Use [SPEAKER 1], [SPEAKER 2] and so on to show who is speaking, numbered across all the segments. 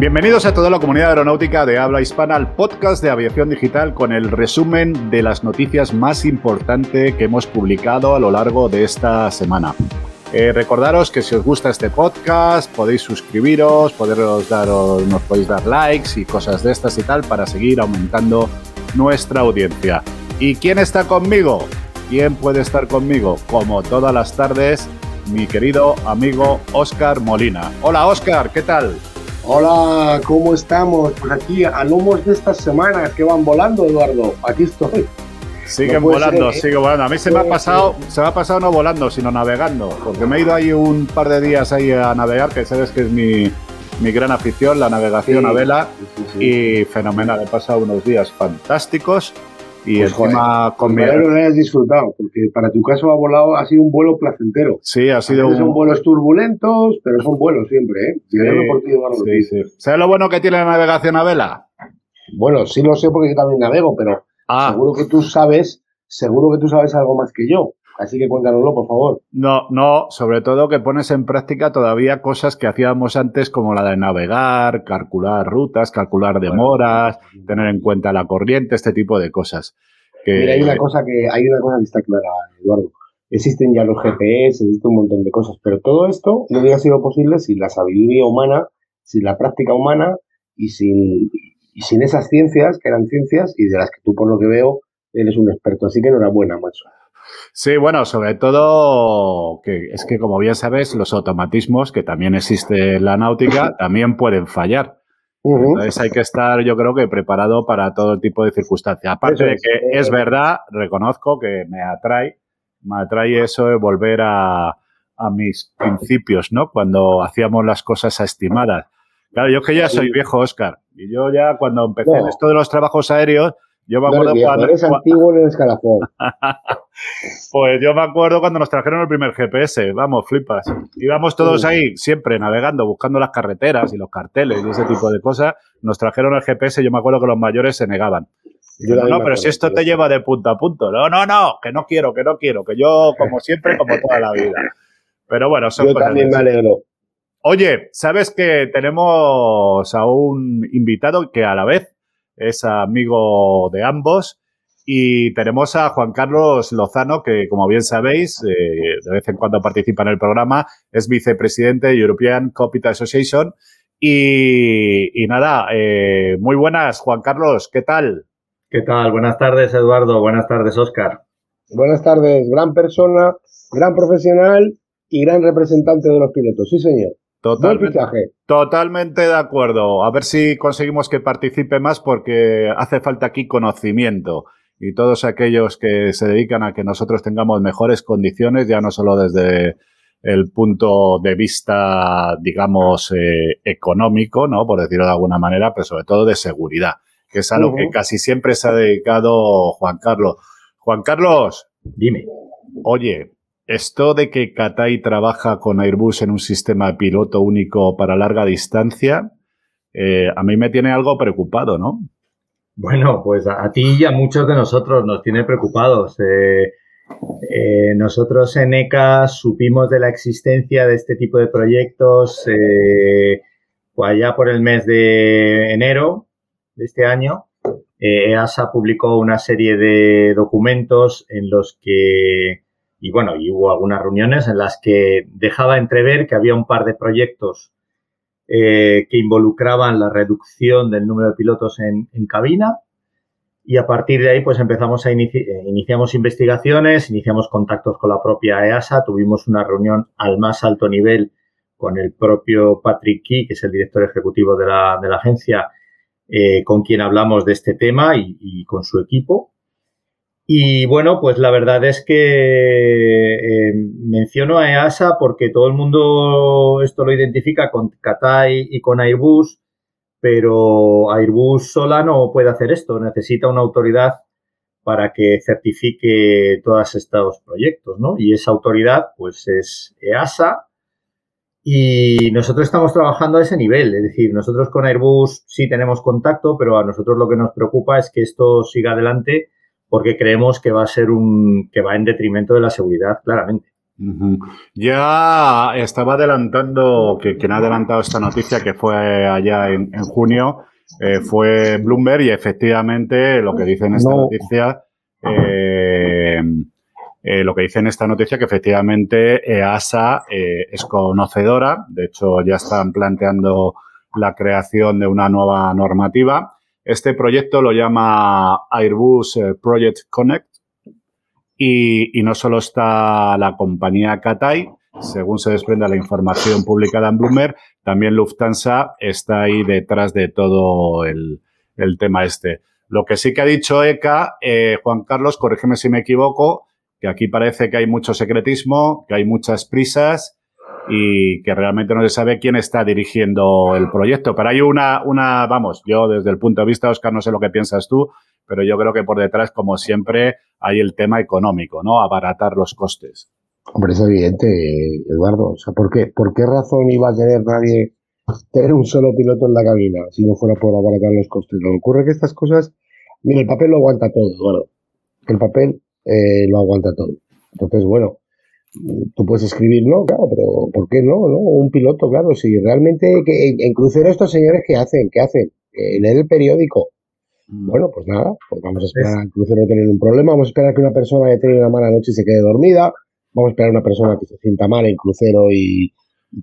[SPEAKER 1] Bienvenidos a toda la comunidad aeronáutica de habla hispana al podcast de aviación digital con el resumen de las noticias más importantes que hemos publicado a lo largo de esta semana. Eh, recordaros que si os gusta este podcast podéis suscribiros, poderos nos podéis dar likes y cosas de estas y tal para seguir aumentando nuestra audiencia. ¿Y quién está conmigo? ¿Quién puede estar conmigo? Como todas las tardes, mi querido amigo Oscar Molina. Hola Oscar, ¿qué tal?
[SPEAKER 2] Hola, ¿cómo estamos? Pues aquí a lomos de estas semanas que van volando, Eduardo. Aquí estoy.
[SPEAKER 1] Siguen volando, siguen volando. A mí se me ha pasado, se me ha pasado no volando, sino navegando, porque me he ido ahí un par de días ahí a navegar, que sabes que es mi, gran afición, la navegación a vela, y fenomenal. He pasado unos días fantásticos y pues, encima
[SPEAKER 2] con mi... lo hayas disfrutado, porque para tu caso ha volado, ha sido un vuelo placentero.
[SPEAKER 1] Sí, ha sido un...
[SPEAKER 2] Son vuelos turbulentos, pero son vuelos siempre, ¿eh?
[SPEAKER 1] Sí, sí, ¿Sabes lo bueno que tiene la navegación a vela?
[SPEAKER 2] Bueno, sí lo sé porque yo también navego, pero ah. seguro que tú sabes, seguro que tú sabes algo más que yo. Así que cuéntanoslo, por favor.
[SPEAKER 1] No, no, sobre todo que pones en práctica todavía cosas que hacíamos antes, como la de navegar, calcular rutas, calcular demoras, tener en cuenta la corriente, este tipo de cosas.
[SPEAKER 2] Mira, hay una cosa que, hay una cosa que está clara, Eduardo. Existen ya los GPS, existe un montón de cosas, pero todo esto no hubiera sido posible sin la sabiduría humana, sin la práctica humana y sin, y sin esas ciencias, que eran ciencias y de las que tú, por lo que veo, eres un experto. Así que enhorabuena, macho.
[SPEAKER 1] Sí, bueno, sobre todo que es que como bien sabes, los automatismos que también existe en la náutica también pueden fallar. Entonces hay que estar, yo creo que preparado para todo tipo de circunstancias. Aparte de que es verdad, reconozco que me atrae, me atrae eso de volver a, mis principios, ¿no? Cuando hacíamos las cosas estimadas. Claro, yo que ya soy viejo, Oscar, y yo ya cuando empecé en esto de los trabajos aéreos, yo me acuerdo cuando.
[SPEAKER 2] Eres antiguo en el escalafón.
[SPEAKER 1] pues yo me acuerdo cuando nos trajeron el primer GPS. Vamos, flipas. Íbamos todos ahí, siempre navegando, buscando las carreteras y los carteles y ese tipo de cosas. Nos trajeron el GPS. Yo me acuerdo que los mayores se negaban. no, pero si esto te lleva de punto a punto. No, no, no, que no quiero, que no quiero. Que yo, como siempre, como toda la vida. Pero bueno, son
[SPEAKER 2] Yo también me alegro.
[SPEAKER 1] Oye, ¿sabes que tenemos a un invitado que a la vez es amigo de ambos. Y tenemos a Juan Carlos Lozano, que como bien sabéis, eh, de vez en cuando participa en el programa, es vicepresidente de European Capital Association. Y, nada, eh, muy buenas, Juan Carlos, ¿qué tal?
[SPEAKER 3] ¿Qué tal? Buenas tardes, Eduardo. Buenas tardes, Oscar.
[SPEAKER 2] Buenas tardes, gran persona, gran profesional y gran representante de los pilotos. Sí, señor.
[SPEAKER 1] Totalmente, de acuerdo. A ver si conseguimos que participe más porque hace falta aquí conocimiento y todos aquellos que se dedican a que nosotros tengamos mejores condiciones, ya no solo desde el punto de vista, digamos, eh, económico, ¿no? Por decirlo de alguna manera, pero sobre todo de seguridad, que es a lo que casi siempre se ha dedicado Juan Carlos. Juan Carlos,
[SPEAKER 3] dime.
[SPEAKER 1] Oye, esto de que Catay trabaja con Airbus en un sistema piloto único para larga distancia, eh, a mí me tiene algo preocupado, ¿no?
[SPEAKER 3] Bueno, pues a, ti y a muchos de nosotros nos tiene preocupados. Eh, eh, nosotros en ECA supimos de la existencia de este tipo de proyectos pues allá por el mes de enero de este año. EASA publicó una serie de documentos en los que y bueno, y hubo algunas reuniones en las que dejaba entrever que había un par de proyectos eh, que involucraban la reducción del número de pilotos en, cabina. Y a partir de ahí, pues empezamos a eh, iniciamos investigaciones, iniciamos contactos con la propia EASA, tuvimos una reunión al más alto nivel con el propio Patrick Key, que es el director ejecutivo de la, de la agencia, eh, con quien hablamos de este tema y con su equipo. Y bueno, pues la verdad es que eh, menciono a EASA porque todo el mundo esto lo identifica con Catay y con Airbus, pero Airbus sola no puede hacer esto, necesita una autoridad para que certifique todos estos proyectos, ¿no? Y esa autoridad, pues es EASA, y nosotros estamos trabajando a ese nivel, es decir, nosotros con Airbus sí tenemos contacto, pero a nosotros lo que nos preocupa es que esto siga adelante porque creemos que va a ser un que va en detrimento de la seguridad, claramente.
[SPEAKER 1] Ya estaba adelantando, que quien ha adelantado esta noticia, que fue allá en, junio, eh, fue Bloomberg y efectivamente lo que dice en esta noticia, eh, eh, lo que dice en esta noticia que efectivamente EASA es conocedora, de hecho ya están planteando la creación de una nueva normativa. Este proyecto lo llama Airbus Project Connect y, no solo está la compañía Cathay, según se desprende la información publicada en Bloomberg, también Lufthansa está ahí detrás de todo el, tema este. Lo que sí que ha dicho ECA, eh, Juan Carlos, corrígeme si me equivoco, que aquí parece que hay mucho secretismo, que hay muchas prisas y que realmente no se sabe quién está dirigiendo el proyecto. Pero hay una, una, vamos, yo desde el punto de vista, Oscar, no sé lo que piensas tú, pero yo creo que por detrás, como siempre, hay el tema económico, ¿no? Abaratar los costes.
[SPEAKER 2] Hombre, es evidente, Eduardo. O sea, ¿por qué, ¿por qué razón iba a tener nadie tener un solo piloto en la cabina si no fuera por abaratar los costes? Lo ocurre que estas cosas, mira, el papel lo aguanta todo, Eduardo. El papel eh, lo aguanta todo. Entonces, bueno, tú puedes escribir, no, claro, pero ¿por qué no? no? Un piloto, claro, si realmente que en crucero estos señores ¿qué hacen? ¿Qué hacen? Eh, leer el periódico, bueno, pues nada, pues vamos a esperar al crucero no tener un problema, vamos a esperar que una persona haya tenido una mala noche y se quede dormida, vamos a esperar a una persona que se sienta mal en crucero y,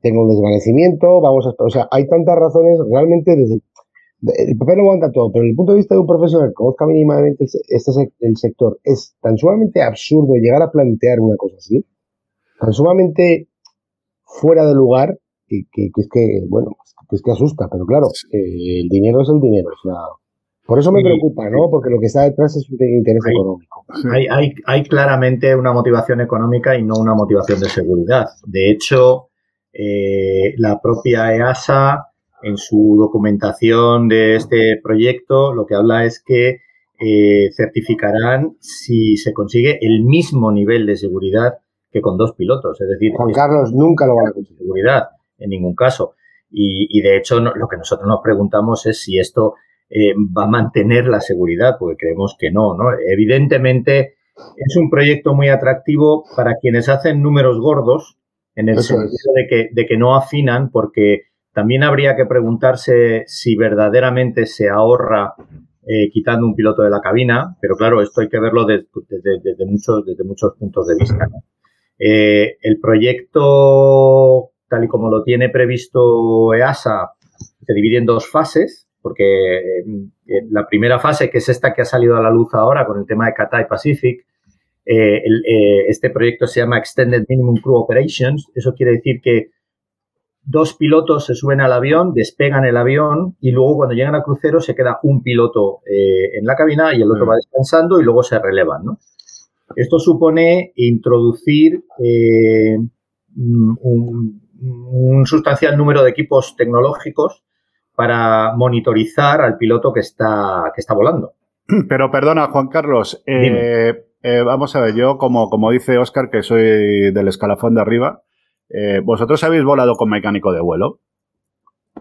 [SPEAKER 2] tenga un desvanecimiento, vamos a esperar, o sea, hay tantas razones, realmente desde, el papel lo aguanta todo, pero desde el punto de vista de un profesional que conozca mínimamente este, el sector, es tan sumamente absurdo llegar a plantear una cosa así, tan sumamente fuera de lugar, que, es que, bueno, que es que asusta, pero claro, eh, el dinero es el dinero, o sea, por eso me preocupa, ¿no? Porque lo que está detrás es un interés económico.
[SPEAKER 3] Hay, hay, claramente una motivación económica y no una motivación de seguridad. De hecho, eh, la propia EASA, en su documentación de este proyecto, lo que habla es que eh, certificarán si se consigue el mismo nivel de seguridad que con dos pilotos. Es decir,
[SPEAKER 2] Juan Carlos nunca lo va a conseguir.
[SPEAKER 3] Seguridad, en ningún caso. Y, de hecho, lo que nosotros nos preguntamos es si esto eh, va a mantener la seguridad, porque creemos que no, ¿no? Evidentemente es un proyecto muy atractivo para quienes hacen números gordos, en el sentido de que, de que no afinan, porque también habría que preguntarse si verdaderamente se ahorra eh, quitando un piloto de la cabina, pero claro, esto hay que verlo desde, muchos, desde muchos puntos de vista. Eh, el proyecto, tal y como lo tiene previsto EASA, se divide en dos fases porque eh, la primera fase, que es esta que ha salido a la luz ahora con el tema de Cathay Pacific, eh, eh, este proyecto se llama Extended Minimum Crew Operations. Eso quiere decir que dos pilotos se suben al avión, despegan el avión y luego cuando llegan al crucero se queda un piloto en la cabina y el otro mm. va descansando y luego se relevan. Esto supone introducir un, sustancial número de equipos tecnológicos para monitorizar al piloto que está, que está volando.
[SPEAKER 1] Pero perdona, Juan Carlos, eh, eh, vamos a ver, yo como, como dice Oscar, que soy del escalafón de arriba, eh, ¿vosotros habéis volado con mecánico de vuelo?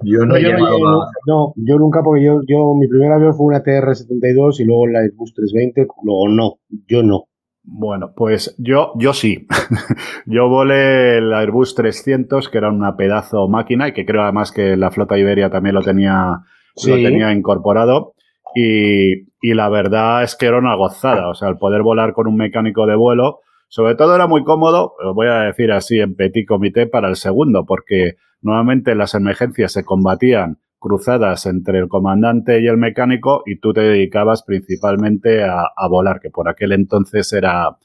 [SPEAKER 2] Yo no, he no, yo nunca, porque yo, yo mi primer avión fue una TR-72 y luego la Airbus 320, luego no, yo no.
[SPEAKER 1] Bueno, pues yo, yo sí. yo volé el Airbus 300, que era una pedazo máquina y que creo además que la flota Iberia también lo tenía, lo tenía incorporado. Y, y, la verdad es que era una gozada. O sea, el poder volar con un mecánico de vuelo, sobre todo era muy cómodo, lo voy a decir así en petit comité para el segundo, porque nuevamente las emergencias se combatían cruzadas entre el comandante y el mecánico y tú te dedicabas principalmente a, volar, que por aquel entonces era,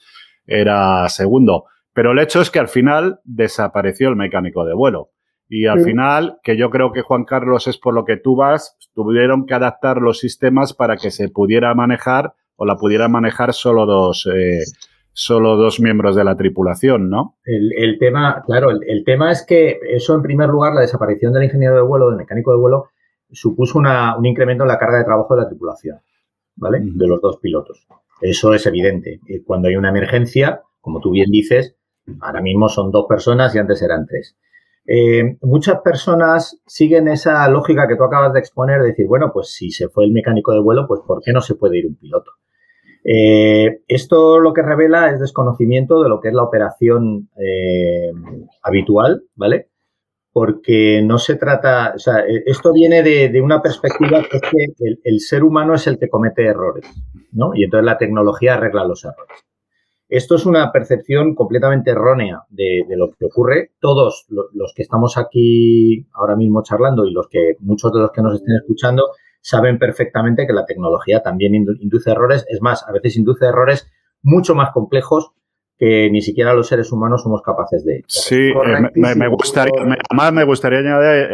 [SPEAKER 1] era segundo. Pero el hecho es que al final desapareció el mecánico de vuelo. Y al final, que yo creo que Juan Carlos es por lo que tú vas, tuvieron que adaptar los sistemas para que se pudiera manejar o la pudiera manejar solo dos, eh, solo dos miembros de la tripulación, ¿no?
[SPEAKER 3] El, tema, claro, el, tema es que eso, en primer lugar, la desaparición del ingeniero de vuelo, del mecánico de vuelo, supuso un incremento en la carga de trabajo de la tripulación, ¿vale? De los dos pilotos. Eso es evidente. Cuando hay una emergencia, como tú bien dices, ahora mismo son dos personas y antes eran tres. Eh, muchas personas siguen esa lógica que tú acabas de exponer, de decir, bueno, pues si se fue el mecánico de vuelo, pues ¿por qué no se puede ir un piloto? Eh, esto lo que revela es desconocimiento de lo que es la operación eh, habitual, ¿vale? Porque no se trata, o sea, e, esto viene de, una perspectiva que es que el, ser humano es el que comete errores, ¿no? Y entonces la tecnología arregla los errores. Esto es una percepción completamente errónea de, lo que ocurre. Todos los que estamos aquí ahora mismo charlando y los que muchos de los que nos estén escuchando saben perfectamente que la tecnología también induce errores. Es más, a veces induce errores mucho más complejos que ni siquiera los seres humanos somos capaces de.
[SPEAKER 1] Sí, eh, me, gustaría, además me gustaría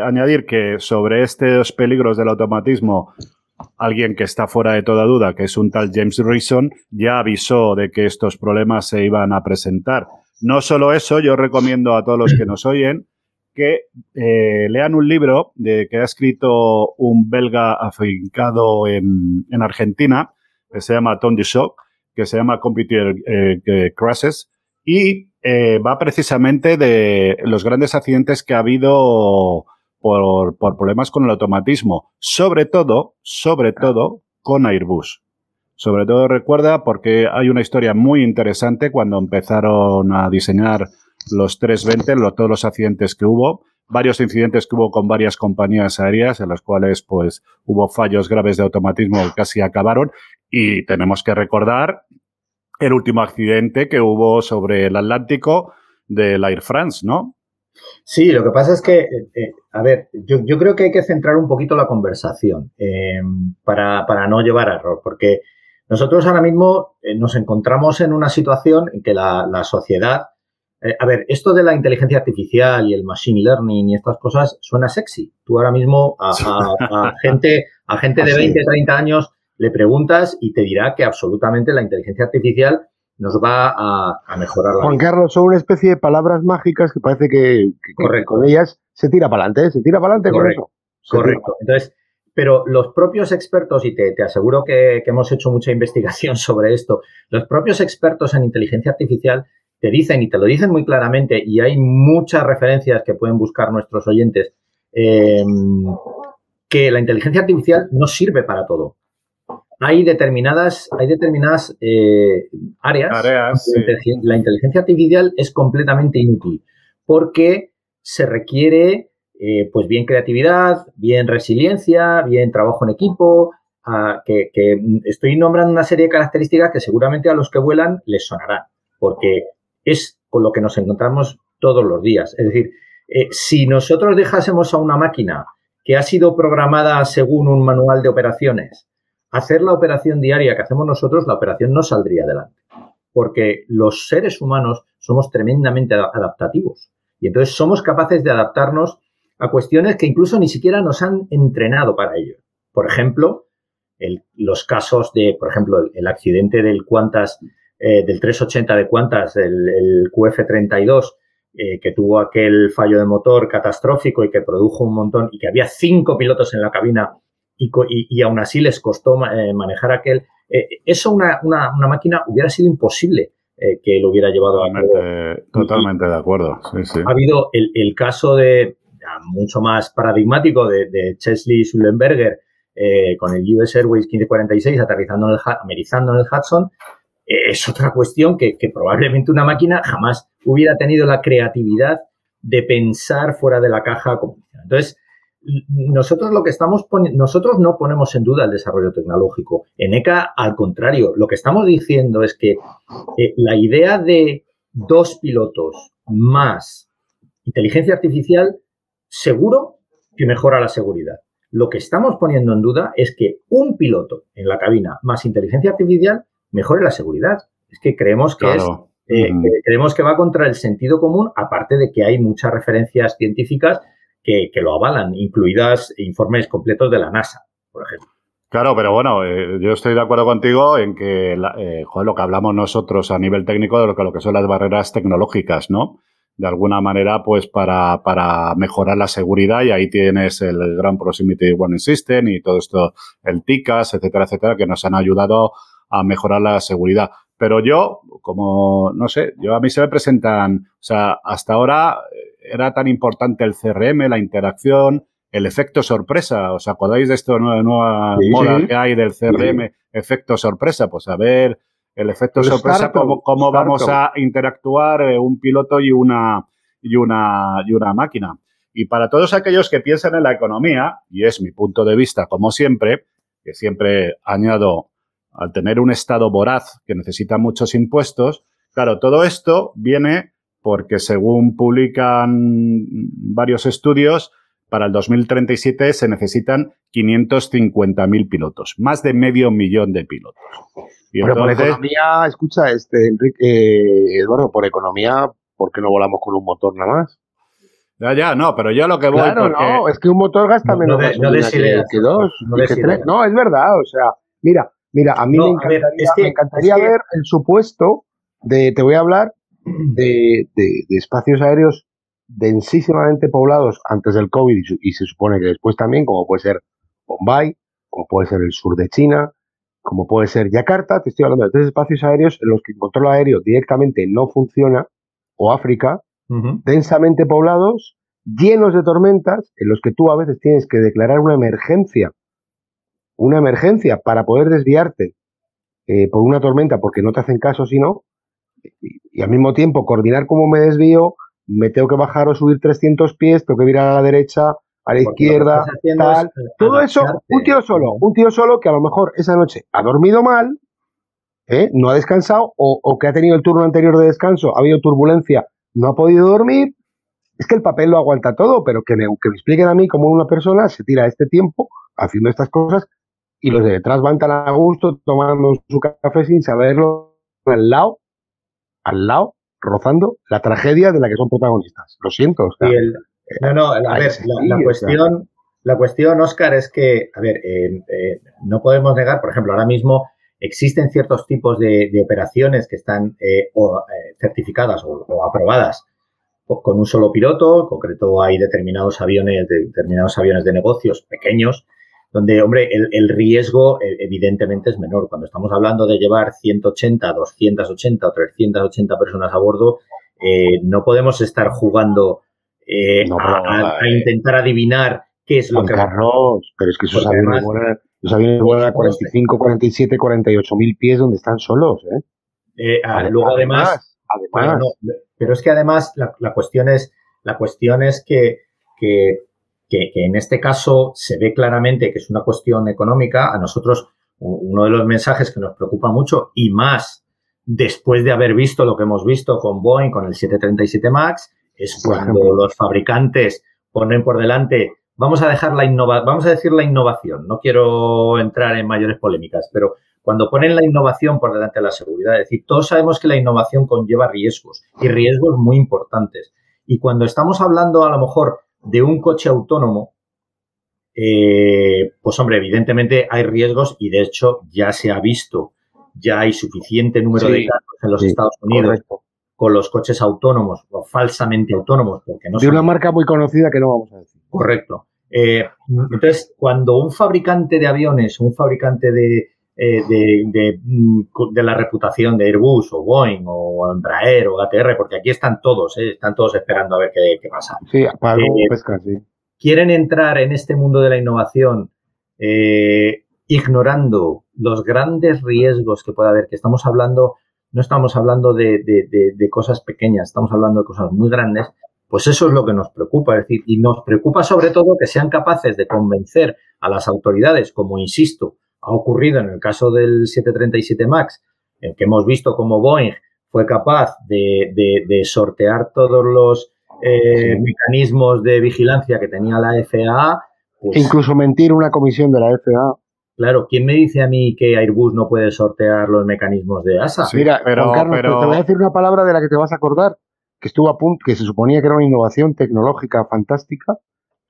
[SPEAKER 1] añadir, que sobre estos peligros del automatismo alguien que está fuera de toda duda, que es un tal James Reason, ya avisó de que estos problemas se iban a presentar. No solo eso, yo recomiendo a todos los que nos oyen que eh, lean un libro de, que ha escrito un belga afincado en, Argentina, que se llama Tom Shock, que se llama Computer eh, Crashes, y eh, va precisamente de los grandes accidentes que ha habido por, problemas con el automatismo, sobre todo, sobre todo con Airbus. Sobre todo recuerda porque hay una historia muy interesante cuando empezaron a diseñar los 320, todos los accidentes que hubo, varios incidentes que hubo con varias compañías aéreas en las cuales pues hubo fallos graves de automatismo que casi acabaron y tenemos que recordar el último accidente que hubo sobre el Atlántico del Air France, ¿no?
[SPEAKER 3] Sí, lo que pasa es que, eh, eh, a ver, yo, creo que hay que centrar un poquito la conversación eh, para, no llevar a error, porque nosotros ahora mismo nos encontramos en una situación en que la, sociedad, a ver, esto de la inteligencia artificial y el machine learning y estas cosas suena sexy. Tú ahora mismo a, gente, a gente de 20, 30 años le preguntas y te dirá que absolutamente la inteligencia artificial nos va a, mejorar la
[SPEAKER 2] Juan Carlos, son una especie de palabras mágicas que parece que, con ellas se tira para adelante, ¿eh? se tira para adelante con eso.
[SPEAKER 3] Correcto. Entonces, pero los propios expertos, y te, aseguro que, hemos hecho mucha investigación sobre esto, los propios expertos en inteligencia artificial te dicen, y te lo dicen muy claramente, y hay muchas referencias que pueden buscar nuestros oyentes, em, que la inteligencia artificial no sirve para todo hay determinadas, hay determinadas eh, áreas. la inteligencia artificial es completamente inútil porque se requiere eh, pues bien creatividad, bien resiliencia, bien trabajo en equipo, que, estoy nombrando una serie de características que seguramente a los que vuelan les sonarán, porque es con lo que nos encontramos todos los días. Es decir, eh, si nosotros dejásemos a una máquina que ha sido programada según un manual de operaciones, hacer la operación diaria que hacemos nosotros, la operación no saldría adelante. Porque los seres humanos somos tremendamente adaptativos. Y entonces somos capaces de adaptarnos a cuestiones que incluso ni siquiera nos han entrenado para ello. Por ejemplo, los casos de, por ejemplo, el, accidente del Qantas, eh, del 380 de Qantas, el, QF32, eh, que tuvo aquel fallo de motor catastrófico y que produjo un montón, y que había cinco pilotos en la cabina y, aún así les costó eh, manejar aquel. Eh, eso una, una, máquina hubiera sido imposible eh, que lo hubiera llevado
[SPEAKER 1] a cabo. Totalmente de acuerdo.
[SPEAKER 3] Ha habido el, caso de, mucho más paradigmático de, de Chesley Sullenberger con el US Airways 1546 aterrizando en el, amerizando en el Hudson. Es otra cuestión que, probablemente una máquina jamás hubiera tenido la creatividad de pensar fuera de la caja. Entonces, nosotros lo que estamos nosotros no ponemos en duda el desarrollo tecnológico. En ECA, al contrario, lo que estamos diciendo es que eh, la idea de dos pilotos más inteligencia artificial, seguro que mejora la seguridad. Lo que estamos poniendo en duda es que un piloto en la cabina más inteligencia artificial mejore la seguridad. Es que creemos que es eh, creemos que va contra el sentido común, aparte de que hay muchas referencias científicas que, lo avalan, incluidas informes completos de la NASA, por ejemplo.
[SPEAKER 1] Claro, pero bueno, eh, yo estoy de acuerdo contigo en que eh, lo que hablamos nosotros a nivel técnico de lo que, lo que son las barreras tecnológicas, ¿no? De alguna manera, pues para, para mejorar la seguridad y ahí tienes el Gran Proximity Warning System y todo esto, el TICAS, etcétera, etcétera, que nos han ayudado a mejorar la seguridad. Pero yo, como, no sé, yo a mí se me presentan, o sea, hasta ahora era tan importante el CRM, la interacción, el efecto sorpresa. ¿Os acordáis de esto nueva, nueva moda que hay del CRM, efecto sorpresa? Pues a ver el efecto sorpresa, cómo, cómo vamos a interactuar eh, un piloto y una, y, una, y una máquina. Y para todos aquellos que piensan en la economía, y es mi punto de vista, como siempre, que siempre añado al tener un Estado voraz que necesita muchos impuestos, claro, todo esto viene porque según publican varios estudios, para el 2037 se necesitan 550.000 pilotos, más de medio millón de pilotos.
[SPEAKER 2] Pero por economía, escucha, este, Enrique, eh, Eduardo, por economía, ¿por qué no volamos con un motor nada más?
[SPEAKER 1] Ya, ya, no, pero yo lo que voy...
[SPEAKER 2] Claro, no, es que un motor gasta menos no que, dos, No, es verdad, o sea, mira, mira, a mí me encantaría, ver, el supuesto de, te voy a hablar de, espacios aéreos densísimamente poblados antes del COVID y, se supone que después también, como puede ser Bombay, como puede ser el sur de China, como puede ser Yakarta, te estoy hablando de tres espacios aéreos en los que el control aéreo directamente no funciona, o África, densamente poblados, llenos de tormentas, en los que tú a veces tienes que declarar una emergencia, una emergencia para poder desviarte eh, por una tormenta porque no te hacen caso si no, y, al mismo tiempo coordinar cómo me desvío, me tengo que bajar o subir 300 pies, tengo que virar a la derecha, a la izquierda, tal. Todo eso, un tío solo, un tío solo que a lo mejor esa noche ha dormido mal, ¿eh? no ha descansado, o, que ha tenido el turno anterior de descanso, ha habido turbulencia, no ha podido dormir. Es que el papel lo aguanta todo, pero que me, que me expliquen a mí cómo una persona se tira este tiempo haciendo estas cosas y los de detrás van tan a gusto tomando su café sin saberlo al lado, al lado, rozando la tragedia de la que son protagonistas. Lo siento.
[SPEAKER 3] No, no, a ver, la, cuestión, la cuestión, Oscar, es que, a ver, eh, eh, no podemos negar, por ejemplo, ahora mismo existen ciertos tipos de, operaciones que están eh, certificadas o, aprobadas con un solo piloto, en concreto hay determinados aviones, determinados aviones de negocios pequeños, donde, hombre, el, el, riesgo evidentemente es menor. Cuando estamos hablando de llevar 180, 280 o 380 personas a bordo, no podemos estar jugando eh, a, intentar adivinar qué es lo que...
[SPEAKER 2] Carlos, pero es que esos aviones, vuelan, los aviones vuelan a 45, 47, 48 mil pies donde están solos. ¿eh?
[SPEAKER 3] eh ah, luego además... además pero es que además la, la, cuestión es, la cuestión es que, que, que, que en este caso se ve claramente que es una cuestión económica. A nosotros uno de los mensajes que nos preocupa mucho y más después de haber visto lo que hemos visto con Boeing, con el 737 MAX, es cuando los fabricantes ponen por delante, vamos a dejar la innova vamos a decir la innovación, no quiero entrar en mayores polémicas, pero cuando ponen la innovación por delante de la seguridad, es decir, todos sabemos que la innovación conlleva riesgos y riesgos muy importantes. Y cuando estamos hablando a lo mejor de un coche autónomo, eh, pues hombre, evidentemente hay riesgos y de hecho ya se ha visto, ya hay suficiente número de casos en los Estados Unidos con los coches autónomos o falsamente autónomos, porque no
[SPEAKER 2] De una marca muy conocida que no vamos a decir.
[SPEAKER 3] Correcto. Eh, entonces, cuando un fabricante de aviones, un fabricante de, eh, de, mm, de, la reputación de Airbus o Boeing o Embraer o ATR, porque aquí están todos, eh, están todos esperando a ver qué, qué pasa.
[SPEAKER 2] Sí, para pesca, sí.
[SPEAKER 3] Quieren entrar en este mundo de la innovación ignorando los grandes riesgos que puede haber, que estamos hablando no estamos hablando de, cosas pequeñas, estamos hablando de cosas muy grandes, pues eso es lo que nos preocupa. Es decir, y nos preocupa sobre todo que sean capaces de convencer a las autoridades, como insisto, ha ocurrido en el caso del 737 MAX, en que hemos visto cómo Boeing fue capaz de, sortear todos los eh, mecanismos de vigilancia que tenía la FAA.
[SPEAKER 2] Pues Incluso mentir una comisión de la FAA.
[SPEAKER 3] Claro, ¿quién me dice a mí que Airbus no puede sortear los mecanismos de ASA?
[SPEAKER 2] Mira, pero, Carlos, te voy a decir una palabra de la que te vas a acordar, que estuvo a punto, que se suponía que era una innovación tecnológica fantástica,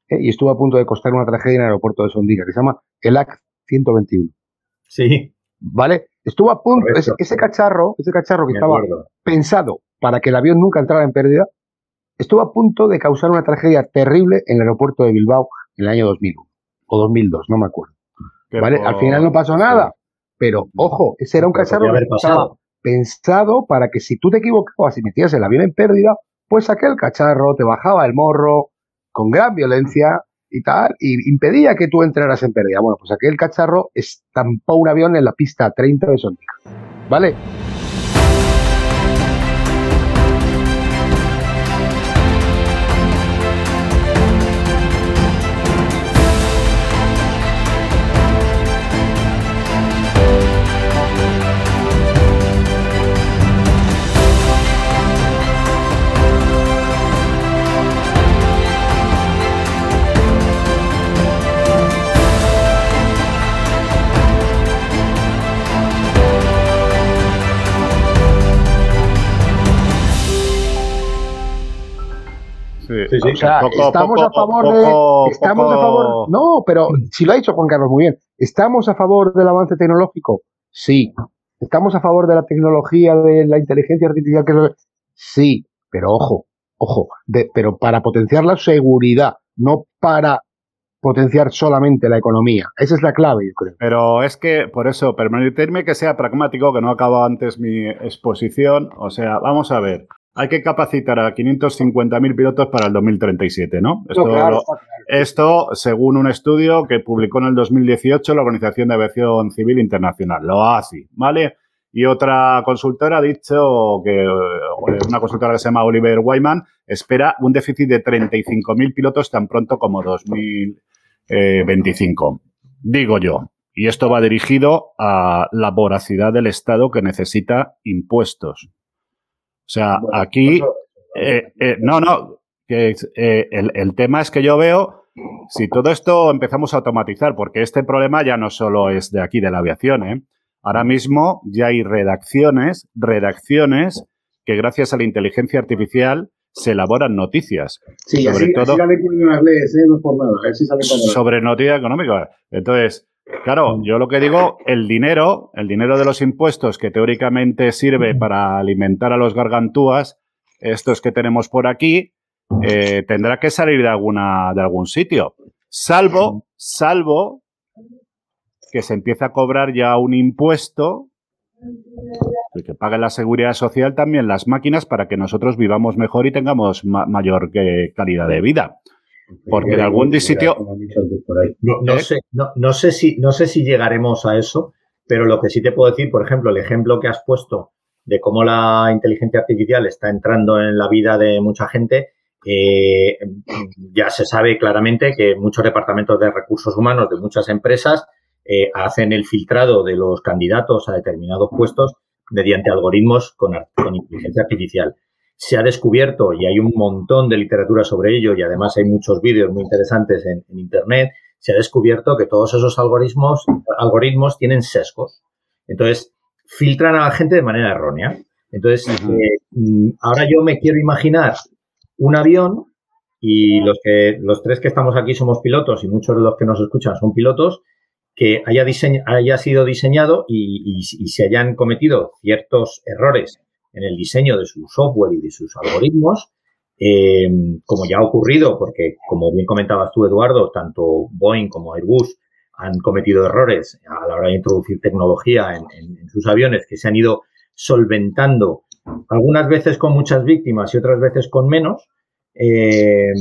[SPEAKER 2] ¿eh? y estuvo a punto de costar una tragedia en el aeropuerto de Sondiga, que se llama el AC 121.
[SPEAKER 3] Sí.
[SPEAKER 2] ¿Vale? Estuvo a punto, ese, cacharro, ese cacharro que estaba pensado para que el avión nunca entrara en pérdida, estuvo a punto de causar una tragedia terrible en el aeropuerto de Bilbao en el año 2001 o 2002, no me acuerdo. ¿Vale? Al final no pasó nada. Pero, ojo, ese era un cacharro pensado para que si tú te equivocabas y metías el avión en pérdida, pues aquel cacharro te bajaba el morro con gran violencia y tal, y impedía que tú entraras en pérdida. Bueno, pues aquel cacharro estampó un avión en la pista 30 de Sontica. ¿Vale? Estamos a favor de. Estamos a favor. No, pero si lo ha dicho Juan Carlos muy bien. ¿Estamos a favor del avance tecnológico? Sí. ¿Estamos a favor de la tecnología, de la inteligencia artificial? Que Sí, pero ojo, ojo, pero para potenciar la seguridad, no para potenciar solamente la economía. Esa es la clave, yo creo.
[SPEAKER 1] Pero es que, por eso, permitirme que sea pragmático, que no acabo antes mi exposición. O sea, vamos a ver hay que capacitar a 550.000 pilotos para el 2037, ¿no? Esto, esto, según un estudio que publicó en el 2018 la Organización de Aviación Civil Internacional, lo hace, ¿vale? Y otra consultora ha dicho que eh, una consultora que se llama Oliver Wyman espera un déficit de 35.000 pilotos tan pronto como 2025. Digo yo. Y esto va dirigido a la voracidad del Estado que necesita impuestos. O sea, aquí, eh, eh, no, no, que, eh, el, tema es que yo veo, si todo esto empezamos a automatizar, porque este problema ya no solo es de aquí, de la aviación, ¿eh? Ahora mismo ya hay redacciones, redacciones que gracias a la inteligencia artificial se elaboran noticias.
[SPEAKER 2] Sí, sobre así, todo,
[SPEAKER 1] sobre noticias económicas. Entonces, Claro, yo lo que digo, el dinero, el dinero de los impuestos que teóricamente sirve para alimentar a los gargantúas, estos que tenemos por aquí, eh, tendrá que salir de alguna, de algún sitio. Salvo, salvo que se empiece a cobrar ya un impuesto que pague la seguridad social también las máquinas para que nosotros vivamos mejor y tengamos mayor calidad de vida. Porque de algún sitio.
[SPEAKER 3] No, ¿Eh? sé, no, sé si, no sé si llegaremos a eso, pero lo que sí te puedo decir, por ejemplo, el ejemplo que has puesto de cómo la inteligencia artificial está entrando en la vida de mucha gente, eh, ya se sabe claramente que muchos departamentos de recursos humanos de muchas empresas eh, hacen el filtrado de los candidatos a determinados puestos mediante algoritmos con, con inteligencia artificial se ha descubierto y hay un montón de literatura sobre ello y además hay muchos vídeos muy interesantes en, Internet, se ha descubierto que todos esos algoritmos, algoritmos tienen sesgos. Entonces, filtran a la gente de manera errónea. Entonces, eh, mm, ahora yo me quiero imaginar un avión y los, que, los tres que estamos aquí somos pilotos y muchos de los que nos escuchan son pilotos, que haya, haya sido diseñado y se hayan cometido ciertos errores en el diseño de su software y de sus algoritmos, eh, como ya ha ocurrido, porque como bien comentabas tú, Eduardo, tanto Boeing como Airbus han cometido errores a la hora de introducir tecnología en, sus aviones que se han ido solventando, algunas veces con muchas víctimas y otras veces con menos. Eh,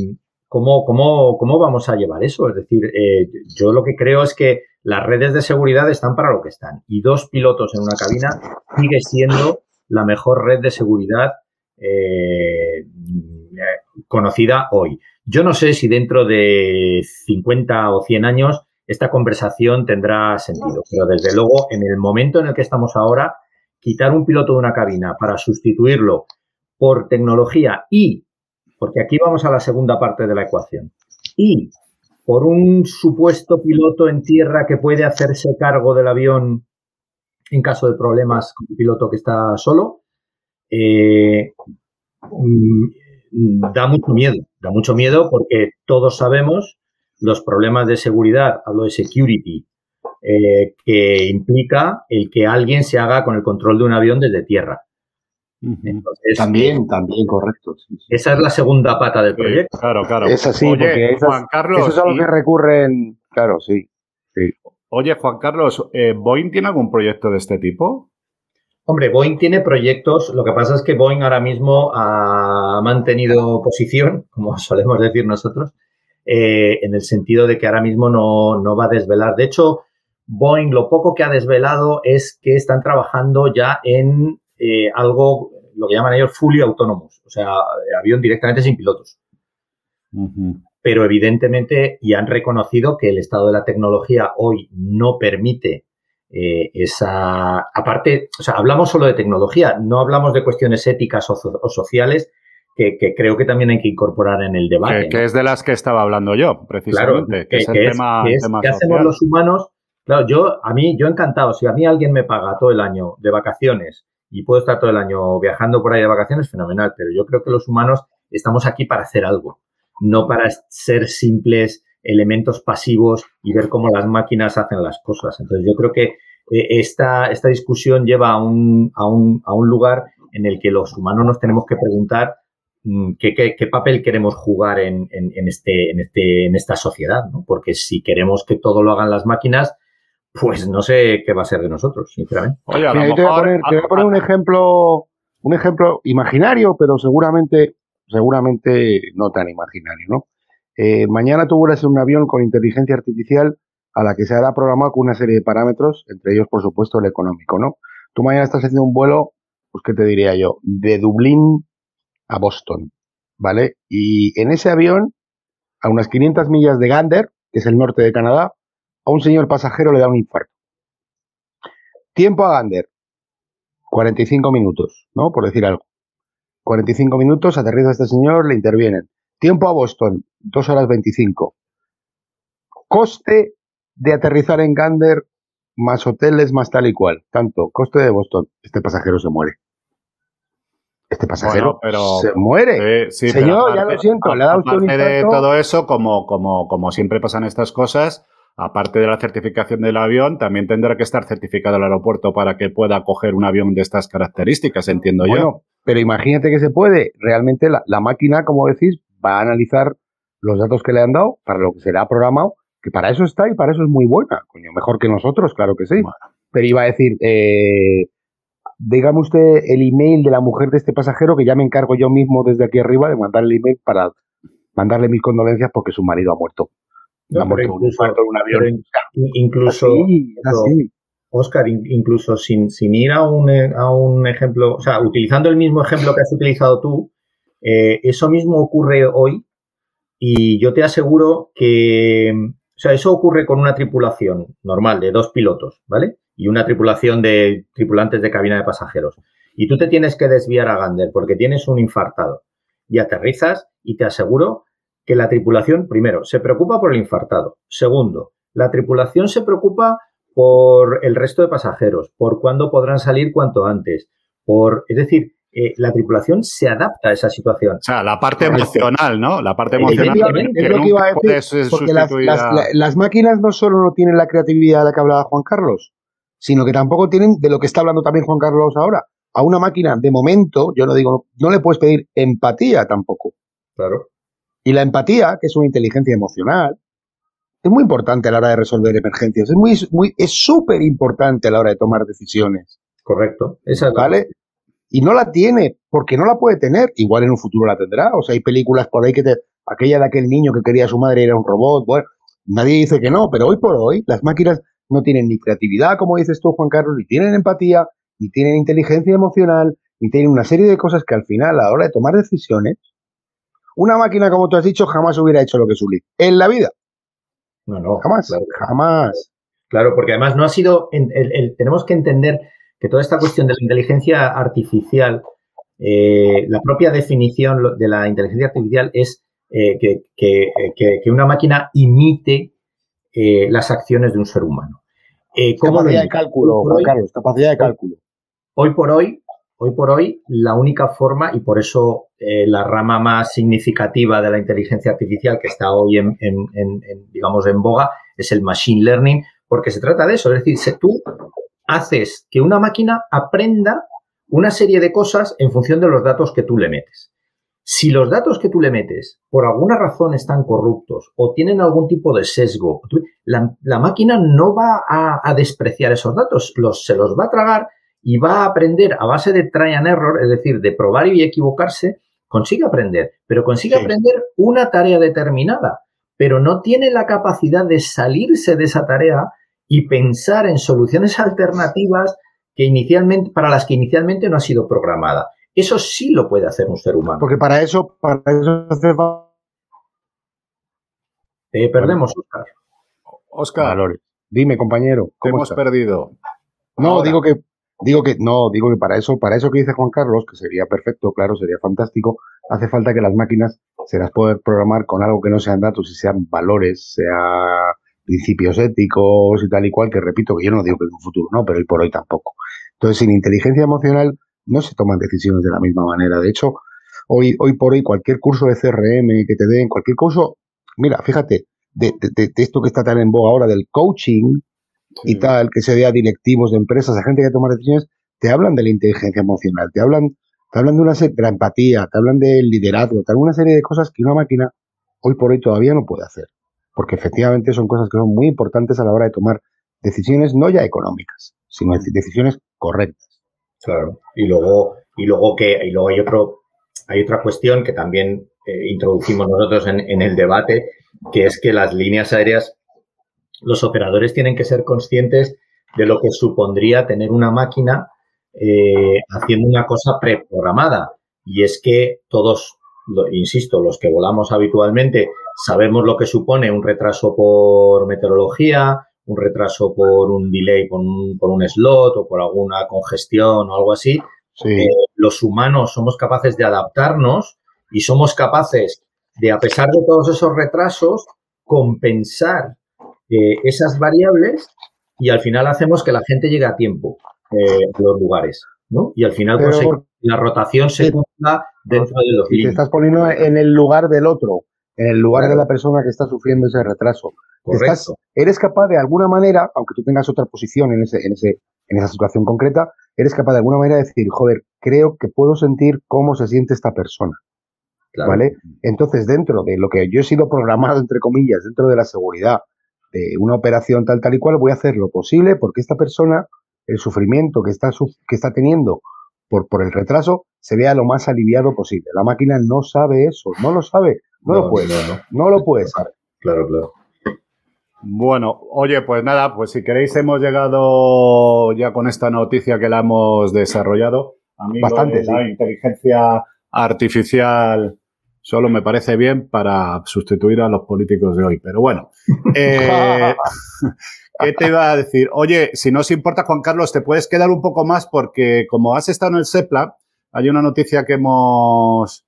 [SPEAKER 3] ¿cómo, cómo, vamos a llevar eso? Es decir, eh, yo lo que creo es que las redes de seguridad están para lo que están y dos pilotos en una cabina sigue siendo la mejor red de seguridad eh, conocida hoy. Yo no sé si dentro de 50 o 100 años esta conversación tendrá sentido, pero desde luego en el momento en el que estamos ahora, quitar un piloto de una cabina para sustituirlo por tecnología y, porque aquí vamos a la segunda parte de la ecuación, y por un supuesto piloto en tierra que puede hacerse cargo del avión en caso de problemas con el piloto que está solo, eh, mm, da mucho miedo. Da mucho miedo porque todos sabemos los problemas de seguridad, hablo de security, eh, que implica el que alguien se haga con el control de un avión desde tierra.
[SPEAKER 2] también, también, correcto.
[SPEAKER 3] Esa es la segunda pata del proyecto.
[SPEAKER 1] claro, claro.
[SPEAKER 2] Es así, porque Juan Carlos, eso es a lo que recurren, claro, sí.
[SPEAKER 1] Oye, Juan Carlos, eh, ¿Boeing tiene algún proyecto de este tipo?
[SPEAKER 3] Hombre, Boeing tiene proyectos, lo que pasa es que Boeing ahora mismo ha mantenido posición, como solemos decir nosotros, eh, en el sentido de que ahora mismo no, no, va a desvelar. De hecho, Boeing lo poco que ha desvelado es que están trabajando ya en eh, algo, lo que llaman ellos fully autónomos, o sea, avión directamente sin pilotos. Pero evidentemente, y han reconocido que el estado de la tecnología hoy no permite eh, esa... Aparte, o sea, hablamos solo de tecnología, no hablamos de cuestiones éticas o, sociales que, creo que también hay que incorporar en el debate.
[SPEAKER 1] Que, es de las que estaba hablando yo, precisamente. que, es el tema,
[SPEAKER 3] ¿Qué hacemos los humanos? Claro, yo, a mí, yo encantado. Si a mí alguien me paga todo el año de vacaciones y puedo estar todo el año viajando por ahí de vacaciones, fenomenal. Pero yo creo que los humanos estamos aquí para hacer algo, no para ser simples elementos pasivos y ver cómo las máquinas hacen las cosas. Entonces yo creo que eh, esta, esta discusión lleva a un, a, un, a un lugar en el que los humanos nos tenemos que preguntar mm, qué, qué, papel queremos jugar en, en, este, en, este, en esta sociedad, ¿no? Porque si queremos que todo lo hagan las máquinas, pues no sé qué va a ser de nosotros, sinceramente.
[SPEAKER 2] Oye, te, voy a poner, te voy a poner un ejemplo, un ejemplo imaginario, pero seguramente, seguramente no tan imaginario, ¿no? Eh, mañana tú vuelas en un avión con inteligencia artificial a la que se hará programado con una serie de parámetros, entre ellos, por supuesto, el económico, ¿no? Tú mañana estás haciendo un vuelo, pues, ¿qué te diría yo? De Dublín a Boston, ¿vale? Y en ese avión, a unas 500 millas de Gander, que es el norte de Canadá, a un señor pasajero le da un infarto. Tiempo a Gander, 45 minutos, ¿no? Por decir algo. 45 minutos, aterriza este señor, le intervienen. Tiempo a Boston, 2 horas 25. Coste de aterrizar en Gander, más hoteles, más tal y cual. Tanto, coste de Boston. Este pasajero se muere. Este pasajero se muere. Señor, ya lo siento, le ha dado usted un
[SPEAKER 1] de todo eso, como, como, como siempre pasan estas cosas, aparte de la certificación del avión, también tendrá que estar certificado el aeropuerto para que pueda coger un avión de estas características, entiendo yo.
[SPEAKER 2] Pero imagínate que se puede. Realmente la, la, máquina, como decís, va a analizar los datos que le han dado para lo que será programado, que para eso está y para eso es muy buena. Coño, mejor que nosotros, claro que sí. Pero iba a decir, eh, dígame usted el email de la mujer de este pasajero que ya me encargo yo mismo desde aquí arriba de mandarle el email para mandarle mis condolencias porque su marido ha muerto.
[SPEAKER 3] ha muerto incluso, un un avión. Incluso, Oscar, incluso sin, sin ir a un, a un ejemplo, o sea, utilizando el mismo ejemplo que has utilizado tú, eh, eso mismo ocurre hoy y yo te aseguro que, o sea, eso ocurre con una tripulación normal de dos pilotos, ¿vale? Y una tripulación de tripulantes de cabina de pasajeros. Y tú te tienes que desviar a Gander porque tienes un infartado y aterrizas y te aseguro que la tripulación, primero, se preocupa por el infartado. Segundo, la tripulación se preocupa por el resto de pasajeros, por cuándo podrán salir cuanto antes, por, es decir, eh, la tripulación se adapta a esa situación.
[SPEAKER 1] O sea, la parte emocional, ¿no? La parte emocional.
[SPEAKER 2] Es lo que iba a decir, porque las, máquinas no solo no tienen la creatividad de la que hablaba Juan Carlos, sino que tampoco tienen de lo que está hablando también Juan Carlos ahora. A una máquina, de momento, yo no digo, no le puedes pedir empatía tampoco.
[SPEAKER 3] Claro.
[SPEAKER 2] Y la empatía, que es una inteligencia emocional, es muy importante a la hora de resolver emergencias. Es muy, muy, es súper importante a la hora de tomar decisiones.
[SPEAKER 3] Correcto.
[SPEAKER 2] Esa ¿Vale? y no la tiene porque no la puede tener. Igual en un futuro la tendrá. O sea, hay películas por ahí que te, aquella de aquel niño que quería a su madre era un robot. Bueno, nadie dice que no, pero hoy por hoy las máquinas no tienen ni creatividad, como dices tú, Juan Carlos, ni tienen empatía, ni tienen inteligencia emocional, ni tienen una serie de cosas que al final, a la hora de tomar decisiones, una máquina, como tú has dicho, jamás hubiera hecho lo que Sully. En la vida.
[SPEAKER 3] No, no.
[SPEAKER 2] Jamás. Jamás.
[SPEAKER 3] Claro, porque además no ha sido. tenemos que entender que toda esta cuestión de la inteligencia artificial, eh, la propia definición de la inteligencia artificial es eh, que, una máquina imite eh, las acciones de un ser humano.
[SPEAKER 2] capacidad de cálculo, Carlos, capacidad de cálculo.
[SPEAKER 3] Hoy por hoy, hoy por hoy, la única forma, y por eso la rama más significativa de la inteligencia artificial que está hoy en, digamos, en boga, es el machine learning, porque se trata de eso. Es decir, si tú haces que una máquina aprenda una serie de cosas en función de los datos que tú le metes. Si los datos que tú le metes por alguna razón están corruptos o tienen algún tipo de sesgo, la, máquina no va a, despreciar esos datos, los, se los va a tragar y va a aprender a base de try and error, es decir, de probar y equivocarse, consigue aprender, pero consigue aprender una tarea determinada. pero no tiene la capacidad de salirse de esa tarea y pensar en soluciones alternativas que inicialmente, para las que inicialmente no ha sido programada. Eso sí lo puede hacer un ser humano.
[SPEAKER 2] Porque para eso, para eso hace
[SPEAKER 3] Te perdemos, Oscar.
[SPEAKER 1] Oscar.
[SPEAKER 2] Dime, compañero.
[SPEAKER 1] ¿cómo hemos perdido.
[SPEAKER 2] No, digo que Digo que no, digo que para eso, para eso que dice Juan Carlos, que sería perfecto, claro, sería fantástico, hace falta que las máquinas se las puedan programar con algo que no sean datos y sean valores, sea principios éticos y tal y cual, que repito que yo no digo que en un futuro no, pero hoy por hoy tampoco. Entonces, sin inteligencia emocional no se toman decisiones de la misma manera. De hecho, hoy, hoy por hoy cualquier curso de CRM que te den, cualquier curso, mira, fíjate, de, de, de esto que está tan en boga ahora del coaching, y tal, que se vea directivos de empresas, a gente que toma decisiones, te hablan de la inteligencia emocional, te hablan, te hablan de una serie, de la empatía, te hablan del liderazgo, te hablan una serie de cosas que una máquina hoy por hoy todavía no puede hacer. Porque efectivamente son cosas que son muy importantes a la hora de tomar decisiones no ya económicas, sino decisiones correctas.
[SPEAKER 3] Claro. Y luego, y luego que, y luego hay otro, hay otra cuestión que también eh, introducimos nosotros en, en el debate, que es que las líneas aéreas los operadores tienen que ser conscientes de lo que supondría tener una máquina eh, haciendo una cosa preprogramada. Y es que todos, insisto, los que volamos habitualmente, sabemos lo que supone un retraso por meteorología, un retraso por un delay, por un, slot o por alguna congestión o algo así. Eh, los humanos somos capaces de adaptarnos y somos capaces de, a pesar de todos esos retrasos, compensar eh, esas variables y al final hacemos que la gente llegue a tiempo eh, a los lugares, ¿no? Y al final pues, la rotación se cumpla dentro de los
[SPEAKER 2] y te estás poniendo en el lugar del otro, en el lugar de la persona que está sufriendo ese retraso. eres capaz de alguna manera, aunque tú tengas otra posición en, ese, en, ese, en esa situación concreta, eres capaz de alguna manera de decir, joder, creo que puedo sentir cómo se siente esta persona. ¿Vale? Entonces, dentro de lo que yo he sido programado, entre comillas, dentro de la seguridad, una operación tal, tal y cual, voy a hacer lo posible porque esta persona, el sufrimiento que está, que está teniendo por, por el retraso, se vea lo más aliviado posible. La máquina no sabe eso, no lo sabe, no, lo puede, no, no, lo puede saber.
[SPEAKER 3] Claro, claro.
[SPEAKER 1] Bueno, oye, pues nada, pues si queréis hemos llegado ya con esta noticia que la hemos desarrollado. A mí Bastante, la inteligencia artificial solo me parece bien para sustituir a los políticos de hoy. Pero bueno, eh, ¿qué te iba a decir? Oye, si no os importa, Juan Carlos, te puedes quedar un poco más porque como has estado en el SEPLA, hay una noticia que hemos,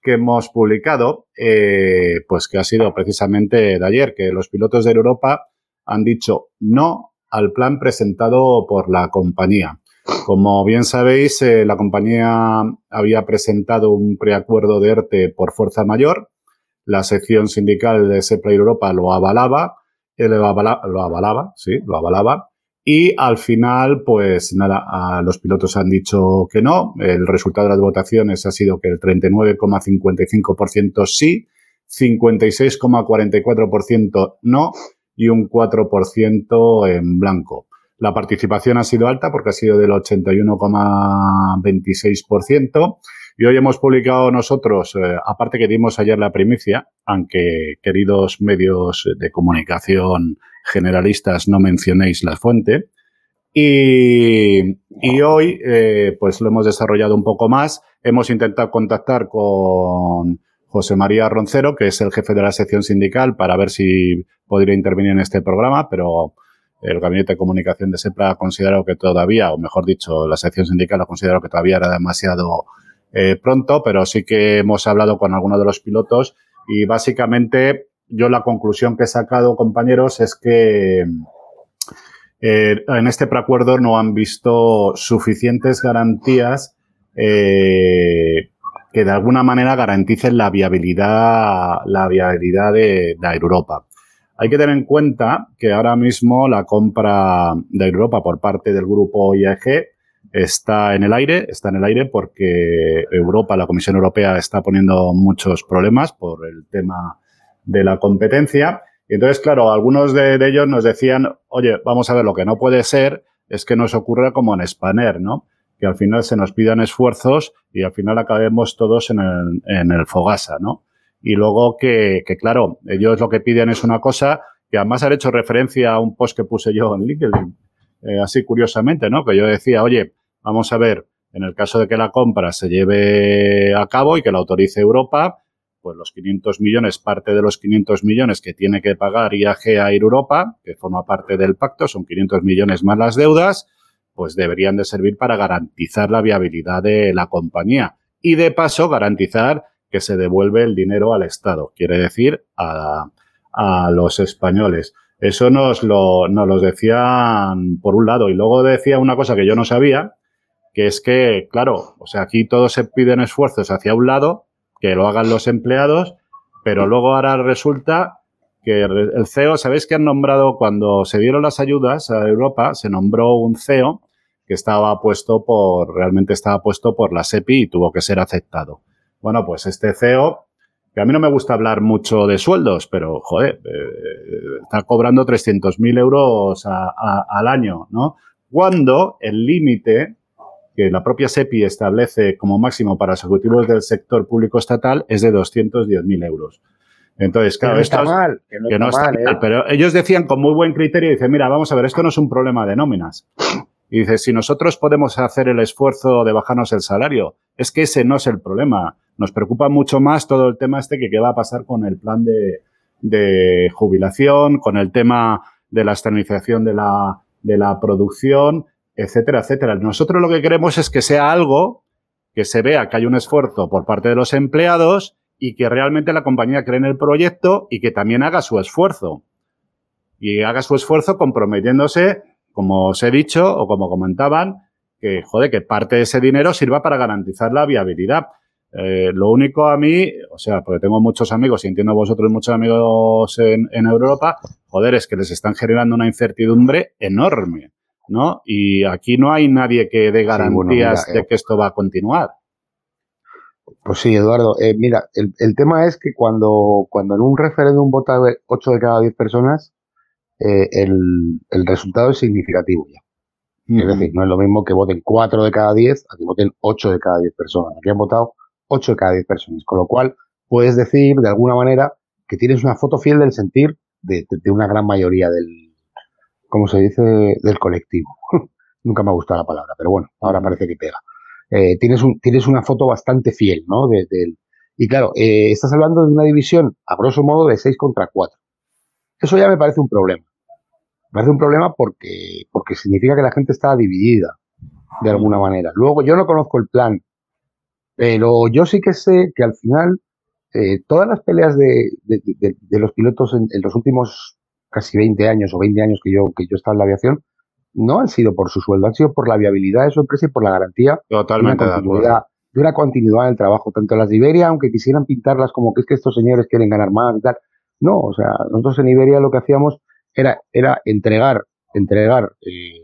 [SPEAKER 1] que hemos publicado, eh, pues que ha sido precisamente de ayer, que los pilotos de Europa han dicho no al plan presentado por la compañía. Como bien sabéis, eh, la compañía había presentado un preacuerdo de ERTE por fuerza mayor. La sección sindical de Sepla Europa lo avalaba, eh, lo, avalaba, sí, lo avalaba. Y al final, pues nada, los pilotos han dicho que no. El resultado de las votaciones ha sido que el 39,55% sí, 56,44% no y un 4% en blanco. La participación ha sido alta porque ha sido del 81,26%. Y hoy hemos publicado nosotros, eh, aparte que dimos ayer la primicia, aunque queridos medios de comunicación generalistas no mencionéis la fuente, y, hoy eh, pues lo hemos desarrollado un poco más. Hemos intentado contactar con José María Roncero, que es el jefe de la sección sindical, para ver si podría intervenir en este programa, pero el Gabinete de Comunicación de SEPLA ha considerado que todavía, o mejor dicho, la sección sindical ha considerado que todavía era demasiado eh, pronto, pero sí que hemos hablado con algunos de los pilotos y básicamente yo la conclusión que he sacado, compañeros, es que eh, en este preacuerdo no han visto suficientes garantías eh, que de alguna manera garanticen la viabilidad, la viabilidad de, de Europa. Hay que tener en cuenta que ahora mismo la compra de Europa por parte del grupo IAG está en el aire, está en el aire porque Europa, la Comisión Europea, está poniendo muchos problemas por el tema de la competencia. Y entonces, claro, algunos de, ellos nos decían, oye, vamos a ver, lo que no puede ser es que nos ocurra como en Spanair, ¿no? Que al final se nos pidan esfuerzos y al final acabemos todos en el, en el Fogasa, ¿no? Y luego que, claro, ellos lo que piden es una cosa que además han hecho referencia a un post que puse yo en LinkedIn, eh, así curiosamente, ¿no? Que yo decía, oye, vamos a ver, en el caso de que la compra se lleve a cabo y que la autorice Europa, pues los 500 millones, parte de los 500 millones que tiene que pagar IAG a Europa, que forma parte del pacto, son 500 millones más las deudas, pues deberían de servir para garantizar la viabilidad de la compañía y de paso garantizar que se devuelve el dinero al Estado, quiere decir a, los españoles. Eso nos lo, nos lo decían por un lado y luego decía una cosa que yo no sabía, que es que, claro, o sea, aquí todos se piden esfuerzos hacia un lado, que lo hagan los empleados, pero luego ahora resulta que el CEO, ¿sabéis que han nombrado cuando se dieron las ayudas a Europa, se nombró un CEO que estaba puesto por, realmente estaba puesto por la SEPI y tuvo que ser aceptado. Bueno, pues este CEO, que a mí no me gusta hablar mucho de sueldos, pero, joder, eh, está cobrando 300.000 euros al año, ¿no? Cuando el límite que la propia SEPI establece como máximo para ejecutivos del sector público estatal es de 210.000 euros. Entonces, claro,
[SPEAKER 2] esto está mal, que no, está, mal, ¿eh?
[SPEAKER 1] pero ellos decían con muy buen criterio, dicen, mira, vamos a ver, esto no es un problema de nóminas. Y dice, si nosotros podemos hacer el esfuerzo de bajarnos el salario, es que ese no es el problema. Nos preocupa mucho más todo el tema este que qué va a pasar con el plan de, de jubilación, con el tema de la externalización de la, de la producción, etcétera, etcétera. Nosotros lo que queremos es que sea algo que se vea que hay un esfuerzo por parte de los empleados y que realmente la compañía cree en el proyecto y que también haga su esfuerzo. Y haga su esfuerzo comprometiéndose como os he dicho o como comentaban, que, joder, que parte de ese dinero sirva para garantizar la viabilidad. Eh, lo único a mí, o sea, porque tengo muchos amigos y entiendo vosotros muchos amigos en, Europa, joder, es que les están generando una incertidumbre enorme, ¿no? Y aquí no hay nadie que dé garantías de eh, que esto va a continuar.
[SPEAKER 2] Pues sí, Eduardo. Eh, mira, el, el, tema es que cuando, cuando en un referéndum vota 8 de cada 10 personas, eh, el, el, resultado es significativo ya. Es decir, no es lo mismo que voten 4 de cada 10 a que voten 8 de cada 10 personas. Aquí han votado 8 de cada 10 personas. Con lo cual, puedes decir de alguna manera que tienes una foto fiel del sentir de, de, una gran mayoría del, ¿cómo se dice?, del colectivo. Nunca me ha gustado la palabra, pero bueno, ahora parece que pega. Eh, tienes, un, tienes una foto bastante fiel, ¿no? De, de, y claro, eh, estás hablando de una división, a grosso modo, de 6 contra 4. Eso ya me parece un problema. Me parece un problema porque, porque significa que la gente está dividida de alguna manera. Luego, yo no conozco el plan, pero yo sí que sé que al final eh, todas las peleas de, de, los pilotos en, los últimos casi 20 años o 20 años que yo, que yo he estado en la aviación no han sido por su sueldo, han sido por la viabilidad de su empresa y por la garantía
[SPEAKER 1] Totalmente
[SPEAKER 2] de, una continuidad, de una continuidad en el trabajo. Tanto las de Iberia, aunque quisieran pintarlas como que es que estos señores quieren ganar más y tal, no, o sea, nosotros en Iberia lo que hacíamos era, era entregar, entregar eh,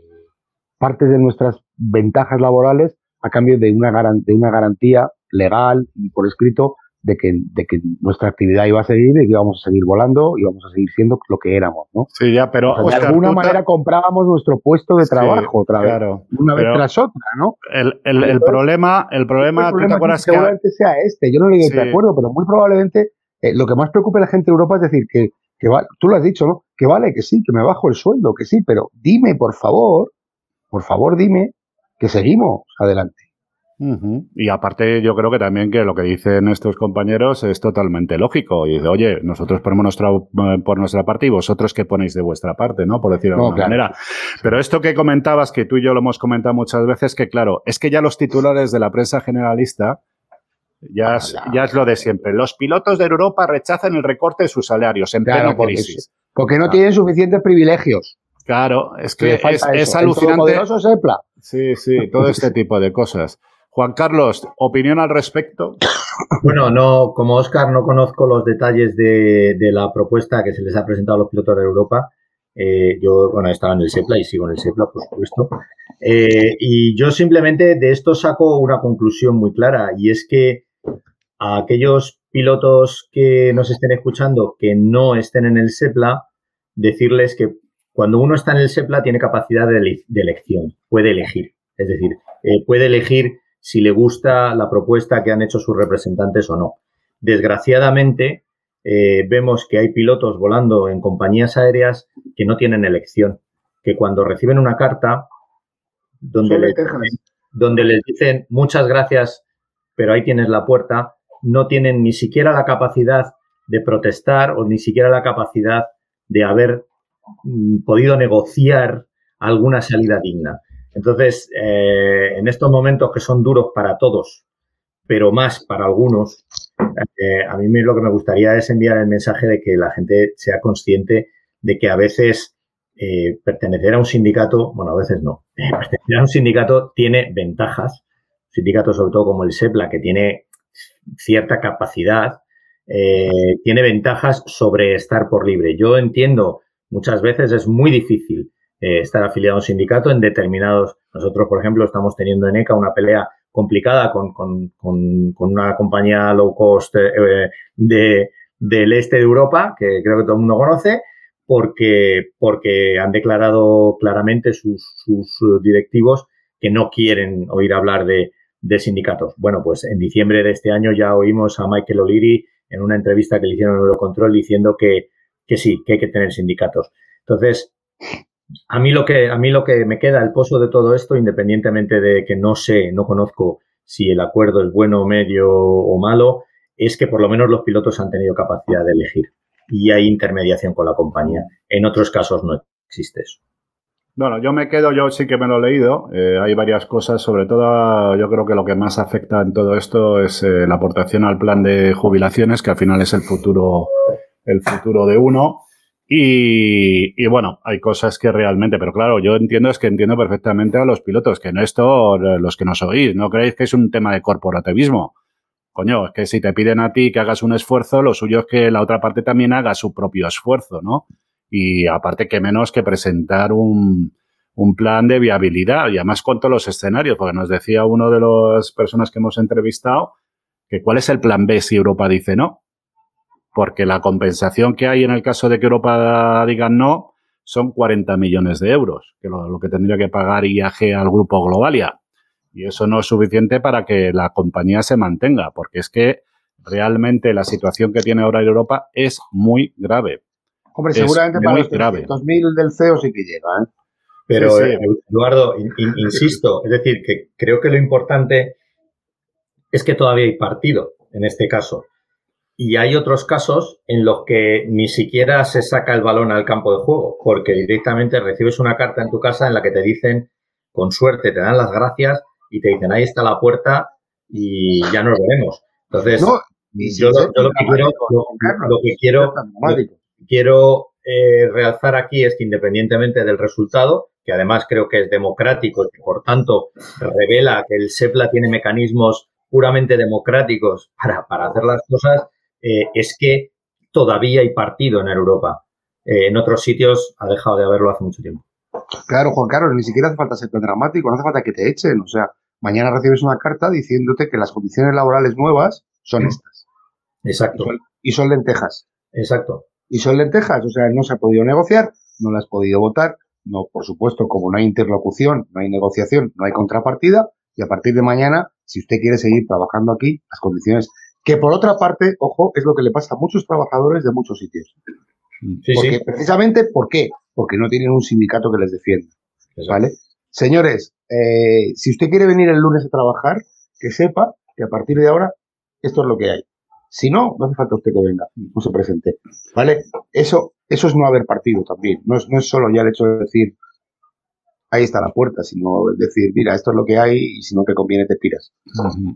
[SPEAKER 2] parte de nuestras ventajas laborales a cambio de una, de una garantía legal y por escrito de que, de que nuestra actividad iba a seguir y que íbamos a seguir volando y íbamos a seguir siendo lo que éramos, ¿no?
[SPEAKER 1] Sí, ya, pero...
[SPEAKER 2] de alguna manera comprábamos nuestro puesto de trabajo otra vez, una vez tras otra, ¿no?
[SPEAKER 1] El, el, el problema, el problema,
[SPEAKER 2] ¿tú te acuerdas que... Seguramente sea este, yo no le digo de acuerdo, pero muy probablemente eh, lo que más preocupa a la gente de Europa es decir que, que tú lo has dicho, ¿no? Que vale, que sí, que me bajo el sueldo, que sí, pero dime, por favor, por favor, dime que seguimos adelante.
[SPEAKER 1] Y aparte, yo creo que también que lo que dicen estos compañeros es totalmente lógico. Y dice, oye, nosotros ponemos nuestra, por nuestra parte y vosotros qué ponéis de vuestra parte, ¿no? Por decirlo de alguna manera. Pero esto que comentabas, que tú y yo lo hemos comentado muchas veces, que claro, es que ya los titulares de la prensa generalista ya es, ya es lo de siempre. Los pilotos de Europa rechazan el recorte de sus salarios en plena crisis.
[SPEAKER 2] Porque no tienen suficientes privilegios.
[SPEAKER 1] Claro, es que es, es alucinante. Sí, sí, todo este tipo de cosas. Juan Carlos, ¿opinión al respecto?
[SPEAKER 3] Bueno, no, como Oscar no conozco los detalles de, la propuesta que se les ha presentado a los pilotos de Europa. Eh, yo, bueno, estaba en el SEPLA y sigo en el SEPLA, por supuesto. Eh, y yo simplemente de esto saco una conclusión muy clara y es que a aquellos pilotos que nos estén escuchando que no estén en el SEPLA, decirles que cuando uno está en el SEPLA tiene capacidad de, elección, puede elegir. Es decir, eh, puede elegir si le gusta la propuesta que han hecho sus representantes o no. desgraciadamente, eh, vemos que hay pilotos volando en compañías aéreas que no tienen elección, que cuando reciben una carta donde, les, donde les dicen muchas gracias, pero ahí tienes la puerta, no tienen ni siquiera la capacidad de protestar o ni siquiera la capacidad de haber mm, podido negociar alguna salida digna. Entonces, eh, en estos momentos que son duros para todos, pero más para algunos, eh, a mí lo que me gustaría es enviar el mensaje de que la gente sea consciente de que a veces eh, pertenecer a un sindicato, bueno, a veces no, pertenecer a un sindicato tiene ventajas, sindicatos sobre todo como el SEPLA, que tiene cierta capacidad, eh, tiene ventajas sobre estar por libre. Yo entiendo, muchas veces es muy difícil estar afiliado a un sindicato en determinados. Nosotros, por ejemplo, estamos teniendo en ECA una pelea complicada con, una compañía low cost eh, de, del este de Europa, que creo que todo el mundo conoce, porque, porque han declarado claramente sus, directivos que no quieren oír hablar de, sindicatos. Bueno, pues en diciembre de este año ya oímos a Michael O'Leary en una entrevista que le hicieron en Eurocontrol diciendo que, que sí, que hay que tener sindicatos. Entonces, a mí lo que a mí lo que me queda el pozo de todo esto, independientemente de que no sé, no conozco si el acuerdo es bueno, medio o malo, es que por lo menos los pilotos han tenido capacidad de elegir y hay intermediación con la compañía. En otros casos no existe eso.
[SPEAKER 1] Bueno, yo me quedo, yo sí que me lo he leído. Eh, hay varias cosas, sobre todo yo creo que lo que más afecta en todo esto es eh, la aportación al plan de jubilaciones, que al final es el futuro, el futuro de uno. Y, bueno, hay cosas que realmente, pero claro, yo entiendo, es que entiendo perfectamente a los pilotos, que no esto, los que nos oís, no creéis que es un tema de corporativismo. Coño, es que si te piden a ti que hagas un esfuerzo, lo suyo es que la otra parte también haga su propio esfuerzo, ¿no? Y aparte que menos que presentar un, un plan de viabilidad y además con todos los escenarios, porque nos decía uno de las personas que hemos entrevistado que cuál es el plan B si Europa dice no porque la compensación que hay en el caso de que Europa diga no son 40 millones de euros, que lo, lo que tendría que pagar IAG al grupo Globalia. Y eso no es suficiente para que la compañía se mantenga, porque es que realmente la situación que tiene ahora Europa es muy grave.
[SPEAKER 2] Hombre, seguramente para los 300.000 del CEO sí que llega, ¿eh?
[SPEAKER 3] Pero, eh, Eduardo, insisto, es decir, que creo que lo importante es que todavía hay partido en este caso. Y hay otros casos en los que ni siquiera se saca el balón al campo de juego, porque directamente recibes una carta en tu casa en la que te dicen, con suerte, te dan las gracias y te dicen, ahí está la puerta y ya nos veremos. Entonces, yo, lo, que quiero, lo, que quiero, quiero eh, realzar aquí es que independientemente del resultado, que además creo que es democrático y que por tanto revela que el SEPLA tiene mecanismos puramente democráticos para, para hacer las cosas, eh, es que todavía hay partido en Europa. Eh, en otros sitios ha dejado de haberlo hace mucho tiempo.
[SPEAKER 2] Claro, Juan Carlos, ni siquiera hace falta ser tan dramático, no hace falta que te echen. O sea, mañana recibes una carta diciéndote que las condiciones laborales nuevas son estas.
[SPEAKER 3] Exacto.
[SPEAKER 2] Y son, lentejas.
[SPEAKER 3] Exacto.
[SPEAKER 2] Y son lentejas, o sea, no se ha podido negociar, no las has podido votar, no, por supuesto, como no hay interlocución, no hay negociación, no hay contrapartida, y a partir de mañana, si usted quiere seguir trabajando aquí, las condiciones que por otra parte, ojo, es lo que le pasa a muchos trabajadores de muchos sitios. Porque precisamente, ¿por qué? Porque no tienen un sindicato que les defienda. ¿Vale? Señores, eh, si usted quiere venir el lunes a trabajar, que sepa que a partir de ahora esto es lo que hay. Si no, no hace falta usted que venga, no se presente. ¿Vale? Eso, eso es no haber partido también. No es, no es solo ya el hecho de decir, ahí está la puerta, sino decir, mira, esto es lo que hay y si no te conviene te tiras.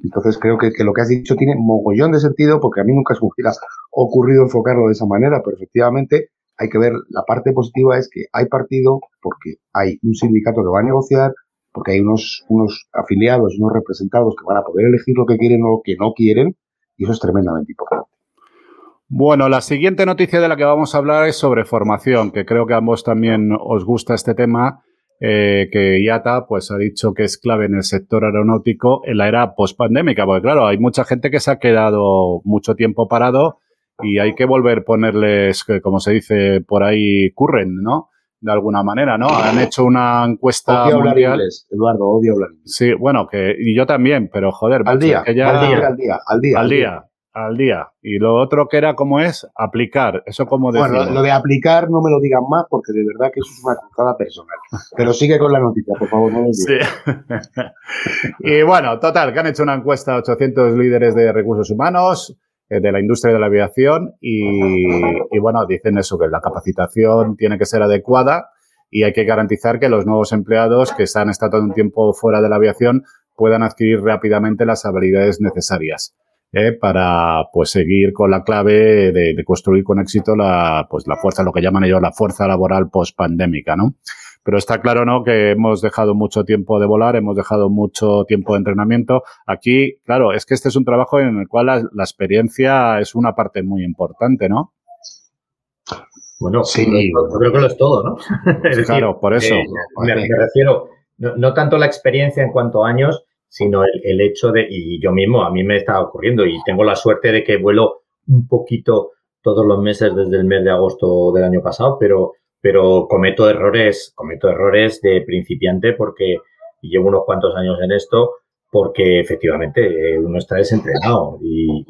[SPEAKER 2] Entonces creo que, lo que has dicho tiene mogollón de sentido porque a mí nunca se me hubiera ocurrido enfocarlo de esa manera, pero efectivamente hay que ver, la parte positiva es que hay partido porque hay un sindicato que va a negociar, porque hay unos, unos afiliados, unos representados que van a poder elegir lo que quieren o lo que no quieren, y eso es tremendamente importante.
[SPEAKER 1] Bueno, la siguiente noticia de la que vamos a hablar es sobre formación, que creo que a ambos también os gusta este tema eh, que IATA pues, ha dicho que es clave en el sector aeronáutico en la era post-pandémica, porque claro, hay mucha gente que se ha quedado mucho tiempo parado y hay que volver a ponerles, como se dice por ahí, curren, ¿no? De alguna manera, ¿no? Han hecho una encuesta
[SPEAKER 2] odio mundial. Eduardo, odio hablar
[SPEAKER 1] Sí, bueno, que y yo también, pero joder,
[SPEAKER 2] al día, al día, al día, al día,
[SPEAKER 1] al día, al día. Y lo otro que era, ¿cómo es? Aplicar. ¿Eso como decimos?
[SPEAKER 2] Bueno, lo de aplicar no me lo digan más porque de verdad que eso es una cruzada personal. Pero sigue con la noticia, por favor, no sí.
[SPEAKER 1] Y bueno, total, que han hecho una encuesta a 800 líderes de recursos humanos de la industria de la aviación y, bueno, dicen eso, que la capacitación tiene que ser adecuada y hay que garantizar que los nuevos empleados que están estado un tiempo fuera de la aviación puedan adquirir rápidamente las habilidades necesarias. ¿eh? para pues seguir con la clave de, construir con éxito la pues la fuerza lo que llaman ellos la fuerza laboral post pandémica no pero está claro no que hemos dejado mucho tiempo de volar hemos dejado mucho tiempo de entrenamiento aquí claro es que este es un trabajo en el cual la, experiencia es una parte muy importante no
[SPEAKER 3] bueno, sí, yo creo que lo es todo, ¿no?
[SPEAKER 1] claro, por eso.
[SPEAKER 3] me, refiero, no, tanto la experiencia en cuanto a años, sino el, hecho de, y yo mismo, a mí me está ocurriendo y tengo la suerte de que vuelo un poquito todos los meses desde el mes de agosto del año pasado, pero, pero cometo errores, cometo errores de principiante porque llevo unos cuantos años en esto, porque efectivamente eh, uno está desentrenado y,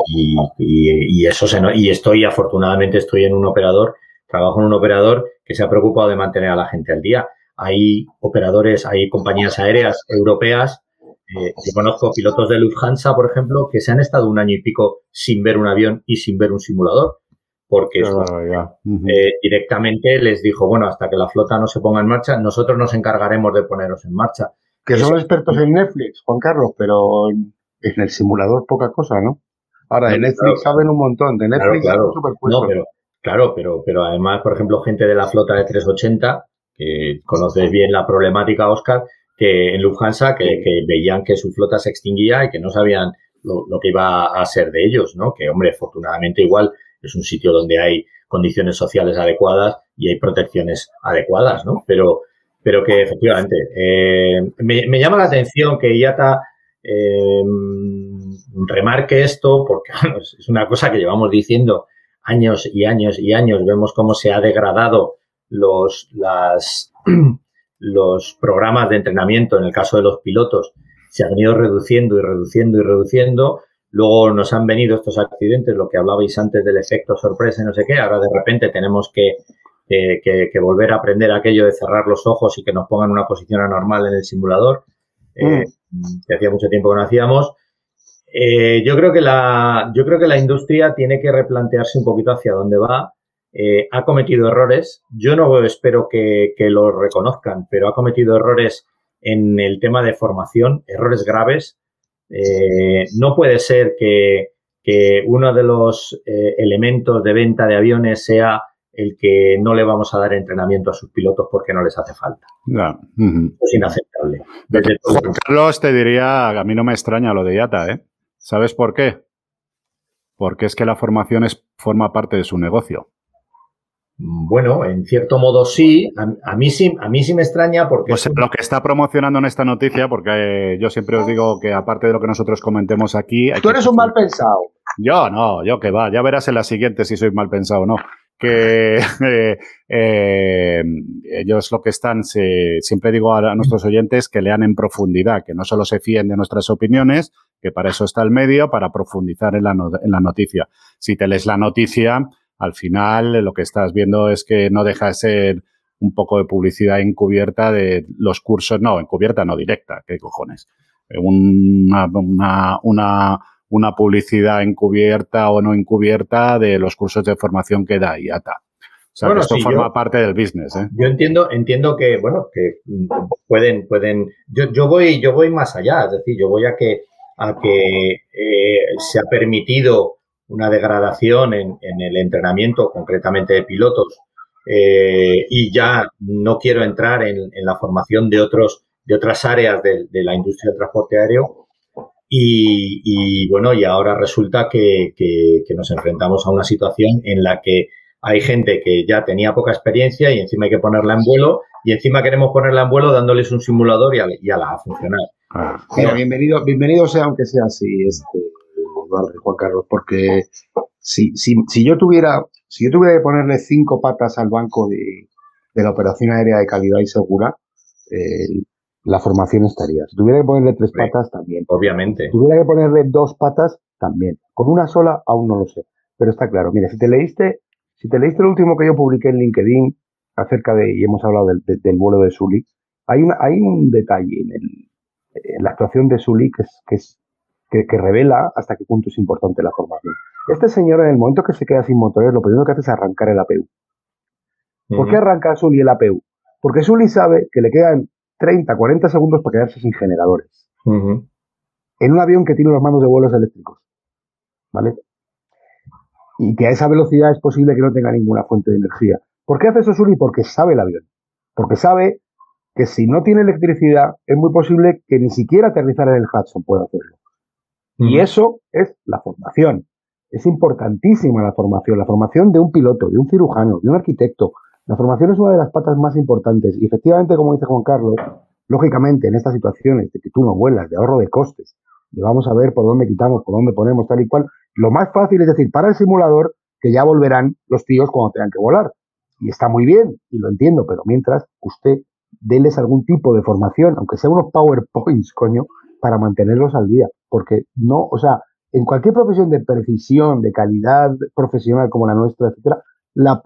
[SPEAKER 3] y, eso se y estoy afortunadamente estoy en un operador, trabajo en un operador que se ha preocupado de mantener a la gente al día. Hay operadores, hay compañías aéreas europeas eh, yo conozco pilotos de Lufthansa, por ejemplo, que se han estado un año y pico sin ver un avión y sin ver un simulador, porque eh, directamente les dijo, bueno, hasta que la flota no se ponga en marcha, nosotros nos encargaremos de poneros en marcha.
[SPEAKER 2] Que son expertos en Netflix, Juan Carlos, pero en el simulador poca cosa, ¿no? Ahora, de Netflix saben un montón, de Netflix
[SPEAKER 3] claro, no, pero, claro, pero, pero además, por ejemplo, gente de la flota de 380, que conoces bien la problemática, Oscar, que en Lufthansa que, veían que su flota se extinguía y que no sabían lo, que iba a ser de ellos, ¿no? Que, hombre, afortunadamente igual es un sitio donde hay condiciones sociales adecuadas y hay protecciones adecuadas, ¿no? Pero, pero que efectivamente eh, me, llama la atención que IATA eh, remarque esto porque es una cosa que llevamos diciendo años y años y años. Vemos cómo se ha degradado los, las, los programas de entrenamiento, en el caso de los pilotos, se han ido reduciendo y reduciendo y reduciendo. Luego nos han venido estos accidentes, lo que hablabais antes del efecto sorpresa y no sé qué. Ahora de repente tenemos que, que, volver a aprender aquello de cerrar los ojos y que nos pongan una posición anormal en el simulador, eh, mm. que hacía mucho tiempo que no hacíamos. Eh, yo creo que la, yo creo que la industria tiene que replantearse un poquito hacia dónde va eh, ha cometido errores. Yo no espero que, lo reconozcan, pero ha cometido errores en el tema de formación, errores graves. Eh, no puede ser que, uno de los eh, elementos de venta de aviones sea el que no le vamos a dar entrenamiento a sus pilotos porque no les hace falta. Es inaceptable.
[SPEAKER 1] Juan Carlos, te diría, a mí no me extraña lo de IATA, ¿eh? ¿Sabes por qué? Porque es que la formación es, forma parte de su negocio.
[SPEAKER 3] Bueno, en cierto modo sí. A, mí sí, a mí sí me extraña porque.
[SPEAKER 1] Pues lo que está promocionando en esta noticia, porque eh, yo siempre os digo que aparte de lo que nosotros comentemos aquí.
[SPEAKER 2] Tú eres un mal pensado.
[SPEAKER 1] Yo no, yo que va. Ya verás en la siguiente si soy mal pensado o no. Que eh, eh, ellos lo que están, siempre digo a, nuestros oyentes que lean en profundidad, que no solo se fíen de nuestras opiniones, que para eso está el medio, para profundizar en la, en la noticia. Si te lees la noticia al final lo que estás viendo es que no deja de ser un poco de publicidad encubierta de los cursos, no, encubierta, no directa, ¿qué cojones? Una, una, una, una publicidad encubierta o no encubierta de los cursos de formación que da IATA. O sea, esto forma parte del business. ¿eh?
[SPEAKER 3] Yo entiendo, entiendo que, bueno, que pueden, pueden. Yo, yo voy, yo voy más allá, es decir, yo voy a que, a que eh, se ha permitido una degradación en, el entrenamiento, concretamente de pilotos, eh, y ya no quiero entrar en, la formación de otros de otras áreas de, la industria del transporte aéreo. Y, bueno, y ahora resulta que, nos enfrentamos a una situación en la que hay gente que ya tenía poca experiencia y encima hay que ponerla en vuelo y encima queremos ponerla en vuelo dándoles un simulador y a, la a funcionar.
[SPEAKER 2] Ah. bienvenido, bienvenido sea aunque sea así, este, Juan Carlos, porque si, si, si, yo tuviera, si yo tuviera que ponerle cinco patas al banco de, la operación aérea de calidad y segura, eh, la formación estaría. Si tuviera que ponerle tres patas, también.
[SPEAKER 3] Obviamente.
[SPEAKER 2] Si tuviera que ponerle dos patas, también. Con una sola aún no lo sé, pero está claro. Mira, si te leíste, si te leíste el último que yo publiqué en LinkedIn acerca de, y hemos hablado del, del vuelo de Sully, hay, una, hay un detalle en, el, en la actuación de Sully que es, que es que, revela hasta qué punto es importante la formación. Este señor, en el momento que se queda sin motores, lo primero que hace es arrancar el APU. ¿Por qué arranca Sully el APU? Porque Sully sabe que le quedan 30, 40 segundos para quedarse sin generadores. En un avión que tiene los mandos de vuelos eléctricos. ¿Vale? Y que a esa velocidad es posible que no tenga ninguna fuente de energía. ¿Por qué hace eso Sully? Porque sabe el avión. Porque sabe que si no tiene electricidad, es muy posible que ni siquiera aterrizar en el Hudson pueda hacerlo. Y eso es la formación. Es importantísima la formación, la formación de un piloto, de un cirujano, de un arquitecto. La formación es una de las patas más importantes. Y efectivamente, como dice Juan Carlos, lógicamente en estas situaciones de que tú no vuelas, de ahorro de costes, de vamos a ver por dónde quitamos, por dónde ponemos, tal y cual, lo más fácil es decir, para el simulador, que ya volverán los tíos cuando tengan que volar. Y está muy bien, y lo entiendo, pero mientras usted déles algún tipo de formación, aunque sea unos PowerPoints, coño, para mantenerlos al día. Porque no, o sea, en cualquier profesión de precisión, de calidad profesional como la nuestra, etcétera, la,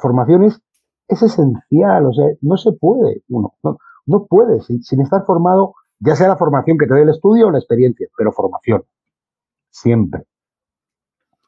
[SPEAKER 2] formación es, es, esencial. O sea, no se puede uno, no, no puede sin, sin, estar formado, ya sea la formación que te dé el estudio o la experiencia, pero formación. Siempre.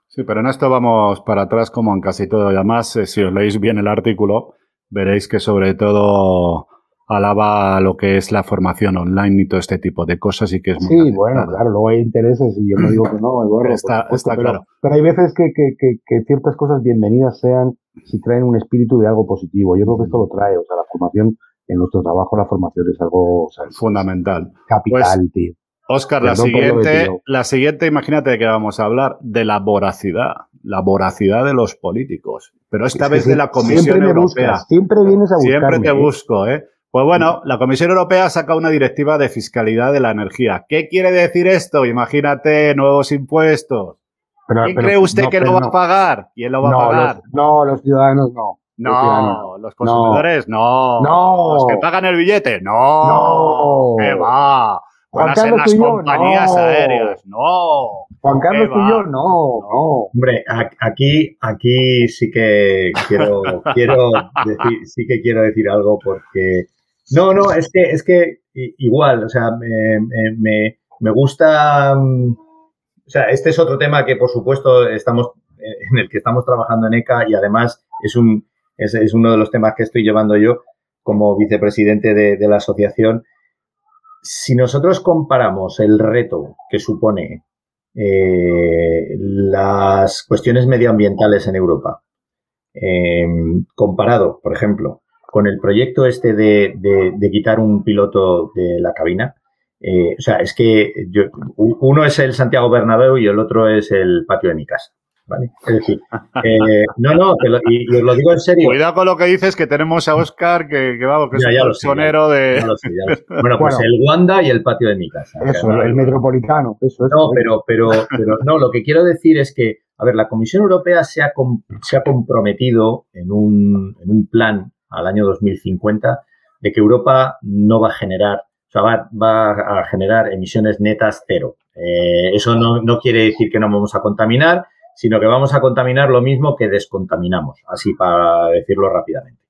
[SPEAKER 1] Sí, pero en esto vamos para atrás como en casi todo. Y además, eh, si os leéis bien el artículo, veréis que sobre todo alaba lo que es la formación online y todo este tipo de cosas y que es
[SPEAKER 2] muy Sí, bueno, claro, luego hay intereses y yo no digo que no, Eduardo,
[SPEAKER 1] está, está claro.
[SPEAKER 2] Pero hay veces que, que, que, ciertas cosas bienvenidas sean si traen un espíritu de algo positivo. Yo creo que esto lo trae, o sea, la formación, en nuestro trabajo la formación es algo
[SPEAKER 1] fundamental.
[SPEAKER 2] Capital, pues, tío.
[SPEAKER 1] Oscar, la siguiente, la siguiente, imagínate que vamos a hablar de la voracidad, la voracidad de los políticos, pero esta vez de la Comisión Europea.
[SPEAKER 2] siempre vienes a buscarme.
[SPEAKER 1] Siempre te ¿eh? busco, ¿eh? Pues bueno, la Comisión Europea saca una directiva de fiscalidad de la energía. ¿Qué quiere decir esto? Imagínate nuevos impuestos. ¿Quién cree usted que lo va a pagar? ¿Quién lo va a pagar?
[SPEAKER 2] no, los ciudadanos no.
[SPEAKER 1] No, los, consumidores no.
[SPEAKER 2] no.
[SPEAKER 1] Los que pagan el billete, no. No. ¿Qué va? Van a ser las compañías aéreas, no.
[SPEAKER 2] Juan Carlos y yo, no, no.
[SPEAKER 3] Hombre, aquí, aquí sí que quiero, quiero decir, sí que quiero decir algo porque no, no, es que, es que igual, o sea, me, me, gusta, mm, o sea, este es otro tema que por supuesto estamos, en el que estamos trabajando en ECA y además es, un, es, es uno de los temas que estoy llevando yo como vicepresidente de, de la asociación. Si nosotros comparamos el reto que supone eh, las cuestiones medioambientales en Europa, eh, comparado, por ejemplo, con el proyecto este de, de, quitar un piloto de la cabina, eh, o sea, es que yo, uno es el Santiago Bernabéu y el otro es el patio de mi casa. ¿Vale? Es decir, eh, no, no, y, os lo digo en serio.
[SPEAKER 1] Cuidado con lo que dices, que tenemos a Oscar, que, que vamos, que es un sonero de.
[SPEAKER 3] bueno, pues el Wanda y el patio de mi casa.
[SPEAKER 2] Eso, el metropolitano, eso, es.
[SPEAKER 3] No, pero, pero, pero no, lo que quiero decir es que, a ver, la Comisión Europea se ha, se ha comprometido en un, en un plan al año 2050 de que Europa no va a generar, o sea, va, a generar emisiones netas cero. Eh, eso no, quiere decir que no vamos a contaminar, sino que vamos a contaminar lo mismo que descontaminamos, así para decirlo rápidamente.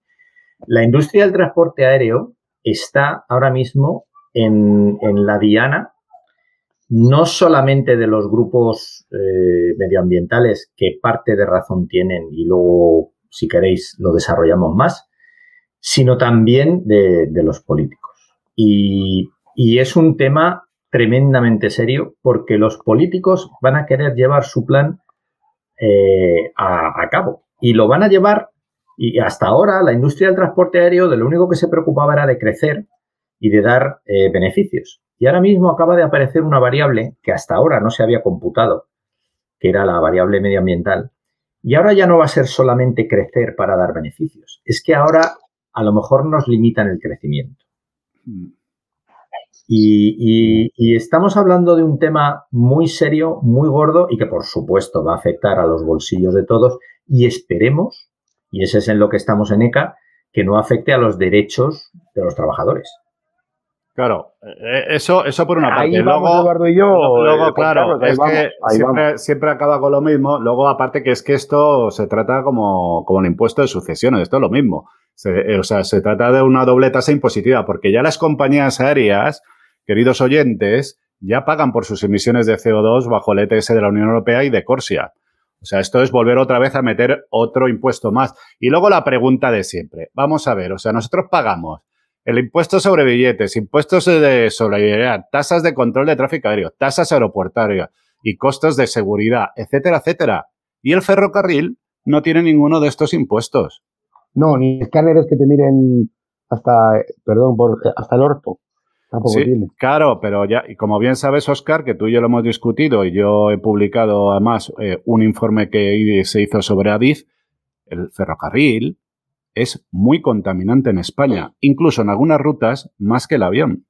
[SPEAKER 3] La industria del transporte aéreo está ahora mismo en, en la diana no solamente de los grupos eh, medioambientales que parte de razón tienen y luego, si queréis, lo desarrollamos más, sino también de, los políticos. Y, es un tema tremendamente serio porque los políticos van a querer llevar su plan eh, a, cabo y lo van a llevar y hasta ahora la industria del transporte aéreo de lo único que se preocupaba era de crecer y de dar eh, beneficios. Y ahora mismo acaba de aparecer una variable que hasta ahora no se había computado, que era la variable medioambiental. Y ahora ya no va a ser solamente crecer para dar beneficios. Es que ahora a lo mejor nos limitan el crecimiento. Mm. Y, estamos hablando de un tema muy serio, muy gordo y que por supuesto va a afectar a los bolsillos de todos y esperemos, y ese es en lo que estamos en ECA, que no afecte a los derechos de los trabajadores.
[SPEAKER 1] Claro, eh, eso, eso por una parte.
[SPEAKER 2] Luego, Eduardo y yo.
[SPEAKER 1] Luego, claro, es que siempre, siempre, acaba con lo mismo. Luego, aparte que es que esto se trata como, como el impuesto de sucesiones, esto es lo mismo. Eh, o sea, se trata de una doble tasa impositiva, porque ya las compañías aéreas, queridos oyentes, ya pagan por sus emisiones de CO2 bajo el ETS de la Unión Europea y de Corsia. O sea, esto es volver otra vez a meter otro impuesto más. Y luego la pregunta de siempre. Vamos a ver, o sea, nosotros pagamos el impuesto sobre billetes, impuestos de solidaridad, tasas de control de tráfico aéreo, tasas aeroportuarias y costos de seguridad, etcétera, etcétera. Y el ferrocarril no tiene ninguno de estos impuestos.
[SPEAKER 2] No, ni escáneres que te miren hasta, perdón, por, hasta el orto. Tampoco tiene.
[SPEAKER 1] Claro, pero ya, y como bien sabes, Oscar, que tú y yo lo hemos discutido y yo he publicado además eh, un informe que se hizo sobre Adif, el ferrocarril es muy contaminante en España, incluso en algunas rutas más que el avión.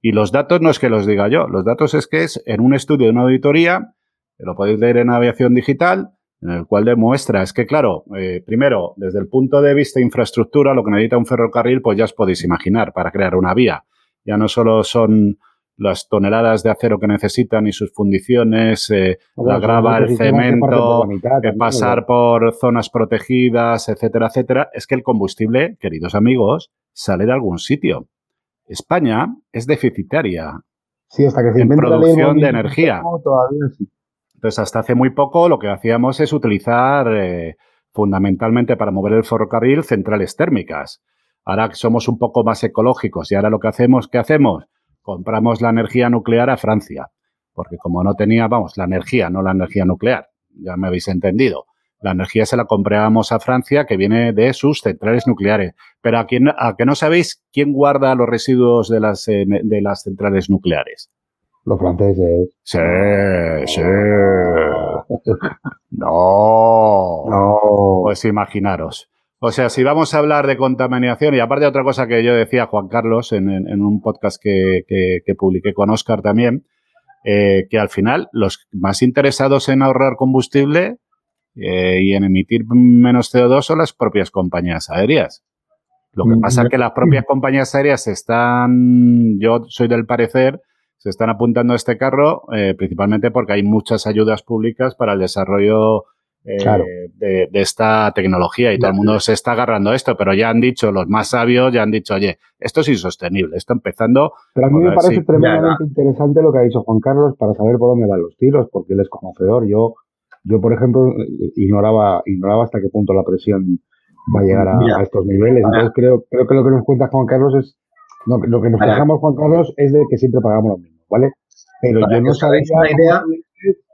[SPEAKER 1] Y los datos no es que los diga yo, los datos es que es en un estudio de una auditoría, que lo podéis leer en Aviación Digital, en el cual demuestra, es que claro, eh, primero, desde el punto de vista de infraestructura, lo que necesita un ferrocarril, pues ya os podéis imaginar, para crear una vía. Ya no solo son las toneladas de acero que necesitan y sus fundiciones, eh, la grava, el cemento, que pasar por zonas protegidas, etcétera, etcétera, es que el combustible, queridos amigos, sale de algún sitio. España es deficitaria
[SPEAKER 2] sí, hasta que se
[SPEAKER 1] en producción de energía. Entonces, hasta hace muy poco lo que hacíamos es utilizar eh, fundamentalmente para mover el ferrocarril centrales térmicas. Ahora somos un poco más ecológicos y ahora lo que hacemos, ¿qué hacemos? Compramos la energía nuclear a Francia, porque como no tenía, vamos, la energía, no la energía nuclear, ya me habéis entendido. La energía se la comprábamos a Francia, que viene de sus centrales nucleares. Pero a, quién, a que no sabéis quién guarda los residuos de las, eh, de las centrales nucleares.
[SPEAKER 2] Los franceses.
[SPEAKER 1] Sí, sí. No. No. Pues imaginaros. O sea, si vamos a hablar de contaminación, y aparte de otra cosa que yo decía Juan Carlos en, un podcast que, publiqué con Oscar también, eh, que al final los más interesados en ahorrar combustible eh, y en emitir menos CO2 son las propias compañías aéreas. Lo que pasa es que las propias compañías aéreas están, yo soy del parecer, se están apuntando a este carro eh, principalmente porque hay muchas ayudas públicas para el desarrollo eh, de, esta tecnología y todo el mundo se está agarrando a esto, pero ya han dicho, los más sabios ya han dicho, oye, esto es insostenible, esto empezando...
[SPEAKER 2] Pero a mí me parece tremendamente interesante lo que ha dicho Juan Carlos para saber por dónde van los tiros, porque él es conocedor. Yo, yo por ejemplo, ignoraba, ignoraba hasta qué punto la presión va a llegar a, estos niveles. Entonces creo, creo que lo que nos cuenta Juan Carlos es, no, lo que nos quejamos Juan Carlos es de que siempre pagamos lo mismo, ¿vale? Pero yo no sabía idea,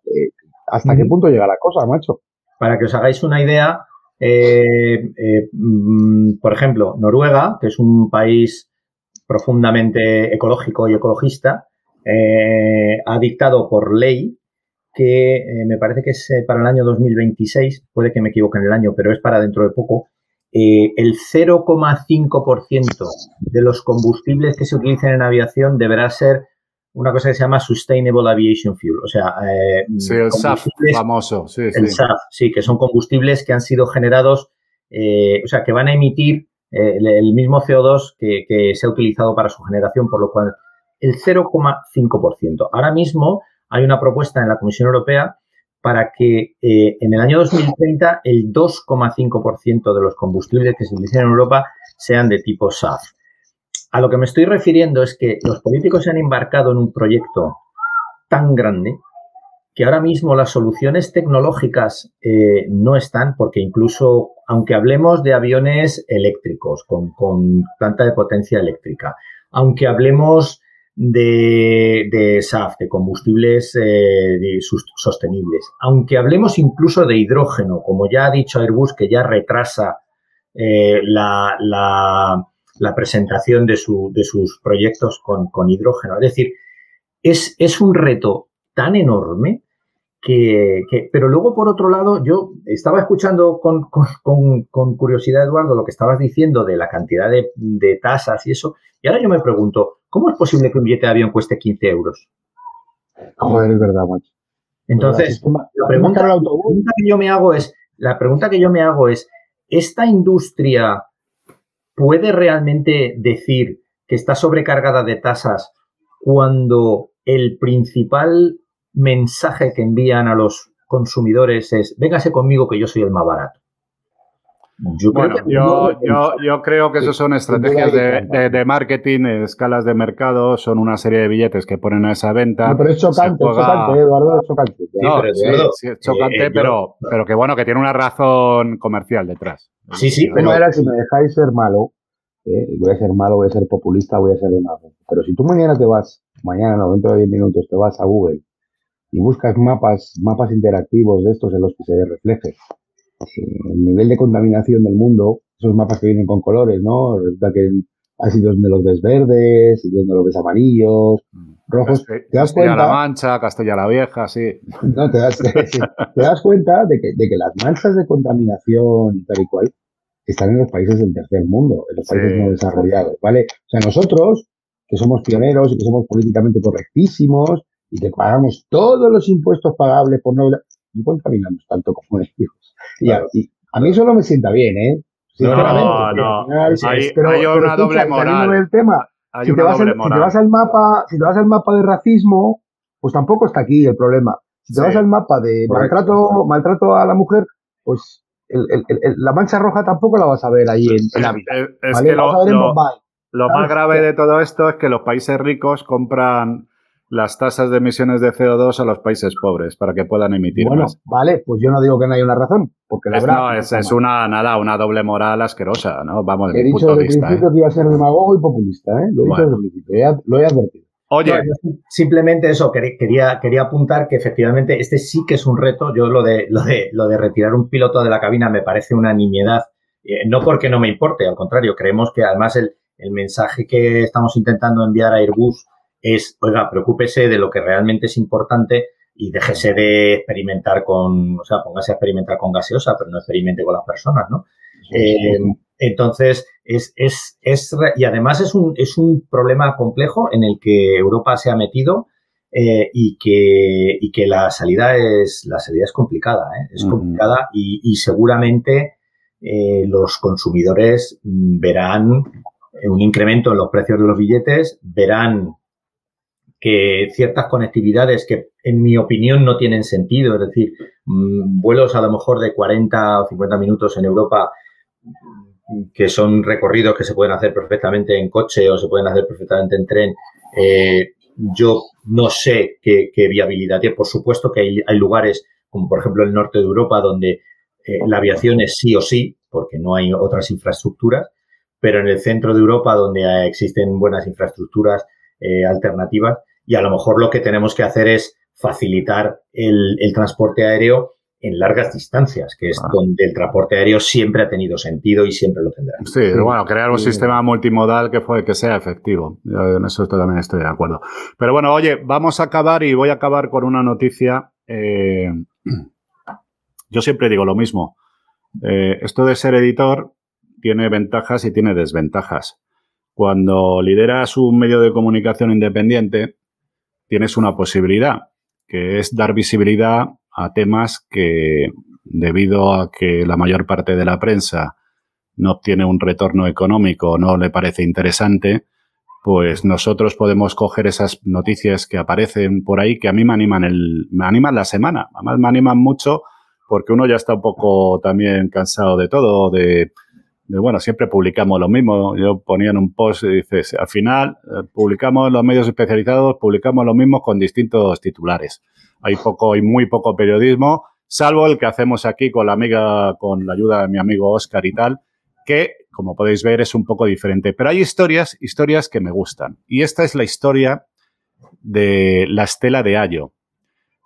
[SPEAKER 2] eh, hasta qué punto llega la cosa, macho.
[SPEAKER 3] Para que os hagáis una idea, eh, eh, mm, por ejemplo, Noruega, que es un país profundamente ecológico y ecologista, eh, ha dictado por ley que me parece que es para el año 2026, puede que me equivoque en el año, pero es para dentro de poco, el 0,5% de los combustibles que se utilicen en aviación deberá ser una cosa que se llama Sustainable Aviation Fuel. O sea,
[SPEAKER 1] eh, sí, el SAF famoso. Sí,
[SPEAKER 3] el SAF, sí, que son combustibles que han sido generados, eh, o sea, que van a emitir eh, el, mismo CO2 que, se ha utilizado para su generación, por lo cual el 0,5%. Ahora mismo hay una propuesta en la Comisión Europea para que en el año 2030 el 2,5% de los combustibles que se utilizan en Europa sean de tipo SAF. A lo que me estoy refiriendo es que los políticos se han embarcado en un proyecto tan grande que ahora mismo las soluciones tecnológicas eh, no están, porque incluso, aunque hablemos de aviones eléctricos con, planta de potencia eléctrica, aunque hablemos de, SAF, de combustibles eh, sostenibles, aunque hablemos incluso de hidrógeno, como ya ha dicho Airbus, que ya retrasa eh, la, la presentación de, su, de sus proyectos con, hidrógeno. Es decir, es, es, un reto tan enorme que, Pero luego, por otro lado, yo estaba escuchando con, con, curiosidad, Eduardo, lo que estabas diciendo de la cantidad de, tasas y eso, y ahora yo me pregunto, ¿cómo es posible que un billete de avión cueste 15 euros?
[SPEAKER 2] Joder, es verdad, macho.
[SPEAKER 3] Entonces, la pregunta, la pregunta que yo me hago es, la pregunta que yo me hago es, ¿esta industria puede realmente decir que está sobrecargada de tasas cuando el principal mensaje que envían a los consumidores es, véngase conmigo que yo soy el más barato.
[SPEAKER 1] Yo, creo que yo, creo que eso son estrategias de, marketing, escalas de mercado, son una serie de billetes que ponen a esa venta.
[SPEAKER 2] pero es chocante, es chocante, Eduardo, es chocante.
[SPEAKER 1] Sí, es chocante, eh, pero, pero que bueno, que tiene una razón comercial detrás.
[SPEAKER 2] Sí, sí. Pero era, si me dejáis ser malo, eh, voy a ser malo, voy a ser populista, voy a ser demagogo. Pero si tú mañana te vas, mañana no, dentro de 10 minutos te vas a Google y buscas mapas, mapas interactivos de estos en los que se refleje el nivel de contaminación del mundo, esos mapas que vienen con colores, ¿no? Resulta que hay sitios donde los ves verdes, sitios donde los ves amarillos, rojos.
[SPEAKER 1] te das cuenta. la Mancha, Castilla la Vieja, sí.
[SPEAKER 2] No, te das, te das cuenta de que, de que, las manchas de contaminación y tal y cual están en los países del tercer mundo, en los países no desarrollados, ¿vale? O sea, nosotros, que somos pioneros y que somos políticamente correctísimos y que pagamos todos los impuestos pagables por no, no contaminamos tanto como ellos. Y, a, mí eso no me sienta bien, ¿eh?
[SPEAKER 1] No, no. hay, hay, una doble moral.
[SPEAKER 2] tema, si, te vas al mapa, si te vas al mapa de racismo, pues tampoco está aquí el problema. Si te vas al mapa de maltrato, maltrato a la mujer, pues la mancha roja tampoco la vas a ver ahí en, la vida.
[SPEAKER 1] Es, que lo, lo más grave de todo esto es que los países ricos compran las tasas de emisiones de CO2 a los países pobres para que puedan emitir
[SPEAKER 2] bueno, vale, pues yo no digo que no haya una razón, porque la verdad...
[SPEAKER 1] No, es, una, nada, una doble moral asquerosa, ¿no? Vamos,
[SPEAKER 2] He dicho desde el principio ¿eh? que iba a ser demagogo y populista, ¿eh? Lo he dicho desde el principio, lo he advertido.
[SPEAKER 3] Oye, simplemente eso, quería, quería apuntar que efectivamente este sí que es un reto. Yo lo de, lo de, lo de retirar un piloto de la cabina me parece una nimiedad, eh, no porque no me importe, al contrario, creemos que además el, el mensaje que estamos intentando enviar a Airbus es, oiga, preocúpese de lo que realmente es importante y déjese de experimentar con, o sea, póngase a experimentar con gaseosa, pero no experimente con las personas, ¿no? Eh, entonces, es, es, es, y además es un, es un problema complejo en el que Europa se ha metido eh, y, que, y que la salida es, la salida es complicada, ¿eh? es complicada y, y seguramente los consumidores verán un incremento en los precios de los billetes, verán que ciertas conectividades que en mi opinión no tienen sentido, es decir, mm, vuelos a lo mejor de 40 o 50 minutos en Europa mm, que son recorridos que se pueden hacer perfectamente en coche o se pueden hacer perfectamente en tren, eh, yo no sé qué, viabilidad tiene. Por supuesto que hay, lugares, como por ejemplo el norte de Europa, donde eh, la aviación es sí o sí, porque no hay otras infraestructuras, pero en el centro de Europa, donde existen buenas infraestructuras eh, alternativas, y a lo mejor lo que tenemos que hacer es facilitar el, transporte aéreo en largas distancias, que es ah. donde el transporte aéreo siempre ha tenido sentido y siempre lo tendrá.
[SPEAKER 1] Sí, bueno, crear un sistema multimodal que, fue, que sea efectivo. en eso también estoy de acuerdo. Pero bueno, oye, vamos a acabar y voy a acabar con una noticia. Eh, yo siempre digo lo mismo. Eh, esto de ser editor tiene ventajas y tiene desventajas. Cuando lideras un medio de comunicación independiente, tienes una posibilidad, que es dar visibilidad a temas que, debido a que la mayor parte de la prensa no obtiene un retorno económico, no le parece interesante, pues nosotros podemos coger esas noticias que aparecen por ahí que a mí me animan el, me animan la semana. Además me animan mucho porque uno ya está un poco también cansado de todo, de bueno, siempre publicamos lo mismo. Yo ponía en un post y dices, al final eh, publicamos los medios especializados, publicamos lo mismo con distintos titulares. Hay poco y muy poco periodismo, salvo el que hacemos aquí con la amiga, con la ayuda de mi amigo Oscar y tal, que, como podéis ver, es un poco diferente. Pero hay historias, historias que me gustan. Y esta es la historia de la Estela de Ayo.